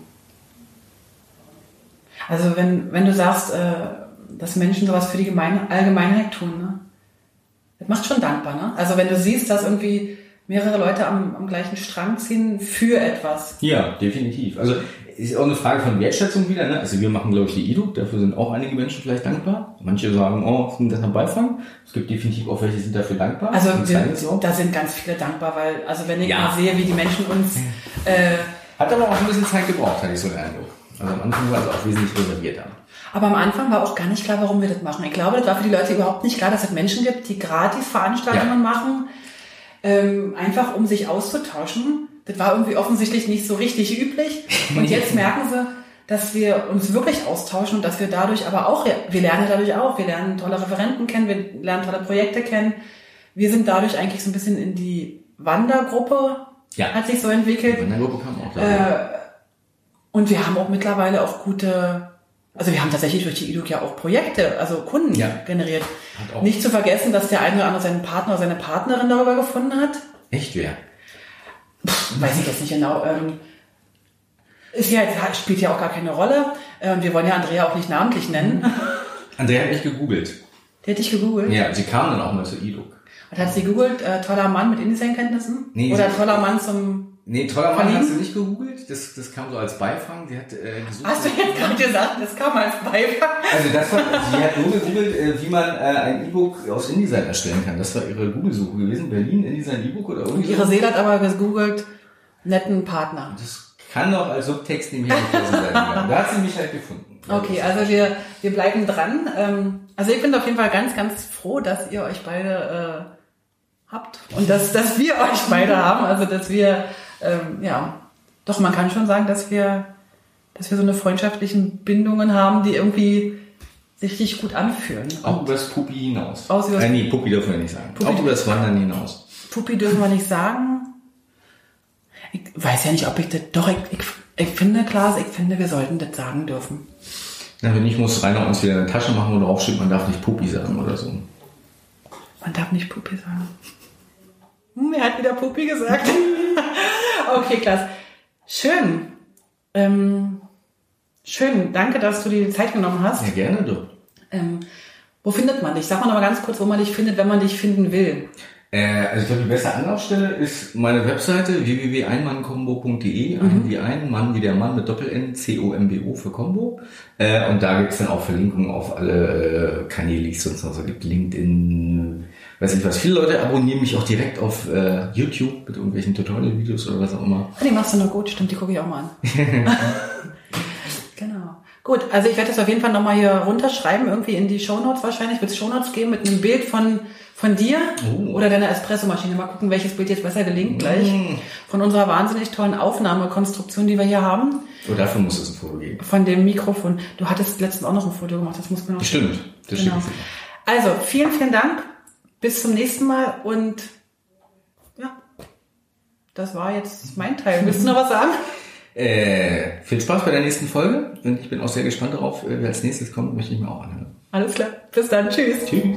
Also wenn, wenn du sagst, äh, dass Menschen sowas für die Gemeine, Allgemeinheit tun, ne? Das macht schon dankbar, ne? Also wenn du siehst, dass irgendwie mehrere Leute am, am gleichen Strang ziehen für etwas. Ja, definitiv. Also ist auch eine Frage von Wertschätzung wieder. Ne? Also wir machen, glaube ich, die EDUC, dafür sind auch einige Menschen vielleicht dankbar. Manche sagen, oh, sind das ein Beifang. Es gibt definitiv auch welche, die sind dafür dankbar. Also wir, da sind ganz viele dankbar, weil, also wenn ich Ja. mal sehe, wie die Menschen uns äh, Hat aber auch ein bisschen Zeit gebraucht, hatte ich so den Eindruck. Also am Anfang war es auch wesentlich reservierter. Aber am Anfang war auch gar nicht klar, warum wir das machen. Ich glaube, das war für die Leute überhaupt nicht klar, dass es Menschen gibt, die gratis Veranstaltungen Ja. machen, ähm, einfach um sich auszutauschen. Das war irgendwie offensichtlich nicht so richtig üblich. Und jetzt merken sie, dass wir uns wirklich austauschen und dass wir dadurch aber auch, wir lernen dadurch auch, wir lernen tolle Referenten kennen, wir lernen tolle Projekte kennen. Wir sind dadurch eigentlich so ein bisschen in die Wandergruppe, Ja. hat sich so entwickelt. In der Gruppe kam auch Äh. Und wir haben auch mittlerweile auch gute, also wir haben tatsächlich durch die IDUC ja auch Projekte, also Kunden Ja. generiert. Nicht zu vergessen, dass der eine oder andere seinen Partner oder seine Partnerin darüber gefunden hat. Echt wer? Weiß ich jetzt nicht genau. Ähm, ist ja, jetzt- spielt ja auch gar keine Rolle. Ähm, wir wollen ja Andrea auch nicht namentlich nennen. Andrea hat mich gegoogelt. Die hat dich gegoogelt. Ja, sie kam dann auch mal zur EDUC. Und hat sie gegoogelt, äh, toller Mann mit InDesign-Kenntnissen? Nee, oder toller Mann zum... Nee, toller Mann Verlieben? hat sie nicht gegoogelt. Das, das kam so als Beifang. Sie hat äh, gesucht. Hast du jetzt gerade gesagt, das kam als Beifang? Also das war, sie hat nur gegoogelt, äh, wie man äh, ein E-Book aus InDesign erstellen kann. Das war ihre Google-Suche gewesen. Berlin, InDesign E-Book oder Und irgendwie ihre. Seele hat aber gegoogelt, netten Partner. Das kann doch als Subtext nebenher geflossen sein. Da hat sie mich halt gefunden. Okay, also wir, wir bleiben dran. Ähm, also ich bin auf jeden Fall ganz, ganz froh, dass ihr euch beide äh, habt und dass, dass wir euch beide haben. Also dass wir, ähm, ja, doch man kann schon sagen, dass wir, dass wir so eine freundschaftlichen Bindungen haben, die irgendwie sich richtig gut anfühlen. Auch über das Puppi hinaus. Aus übers- äh, nee, Puppi dürfen wir nicht sagen. Puppi- Auch über das Wandern hinaus. Puppi dürfen wir nicht sagen. Ich weiß ja nicht, ob ich das. Doch, ich, ich, ich finde, Klaas, ich finde, wir sollten das sagen dürfen. Na, wenn nicht, muss Rainer uns wieder eine Tasche machen, wo drauf steht, man darf nicht Puppi sagen oder so. Man darf nicht Puppi sagen. Hm, er hat wieder Puppi gesagt. okay, Klaas. Schön. Ähm, schön. Danke, dass du dir die Zeit genommen hast. Ja, gerne doch. Ähm, wo findet man dich? Sag mal noch mal ganz kurz, wo man dich findet, wenn man dich finden will. Äh, also ich glaube, die beste Anlaufstelle ist meine Webseite www.einmannkombo.de. Mhm. Ein wie ein, Mann wie der Mann mit Doppel-N, C-O-M-B-O für Combo. Äh, und da gibt's dann auch Verlinkungen auf alle äh, Kanäle, die es sonst noch so gibt. LinkedIn, weiß nicht was. Viele Leute abonnieren mich auch direkt auf äh, YouTube mit irgendwelchen Tutorial-Videos oder was auch immer. Ah, Die machst du noch gut, stimmt, die gucke ich auch mal an. genau. Gut, also ich werde das auf jeden Fall nochmal hier runterschreiben, irgendwie in die Shownotes wahrscheinlich. Wird es Shownotes geben mit einem Bild von, von dir Oh. oder deiner Espressomaschine. Mal gucken, welches Bild jetzt besser gelingt gleich. Von unserer wahnsinnig tollen Aufnahmekonstruktion, die wir hier haben. Oh, dafür muss es ein Foto geben. Von dem Mikrofon. Du hattest letztens auch noch ein Foto gemacht, das muss man noch Stimmt, das Genau. dir. Also, vielen, vielen Dank. Bis zum nächsten Mal und ja, das war jetzt mein Teil. Willst du noch was sagen? Äh, viel Spaß bei der nächsten Folge und ich bin auch sehr gespannt darauf, äh, wer als nächstes kommt, möchte ich mir auch anhören. Alles klar. Bis dann. Tschüss. Tschüss.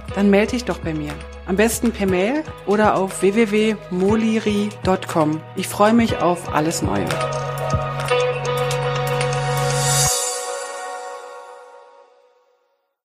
dann melde dich doch bei mir. Am besten per Mail oder auf www.moliri.com. Ich freue mich auf alles Neue.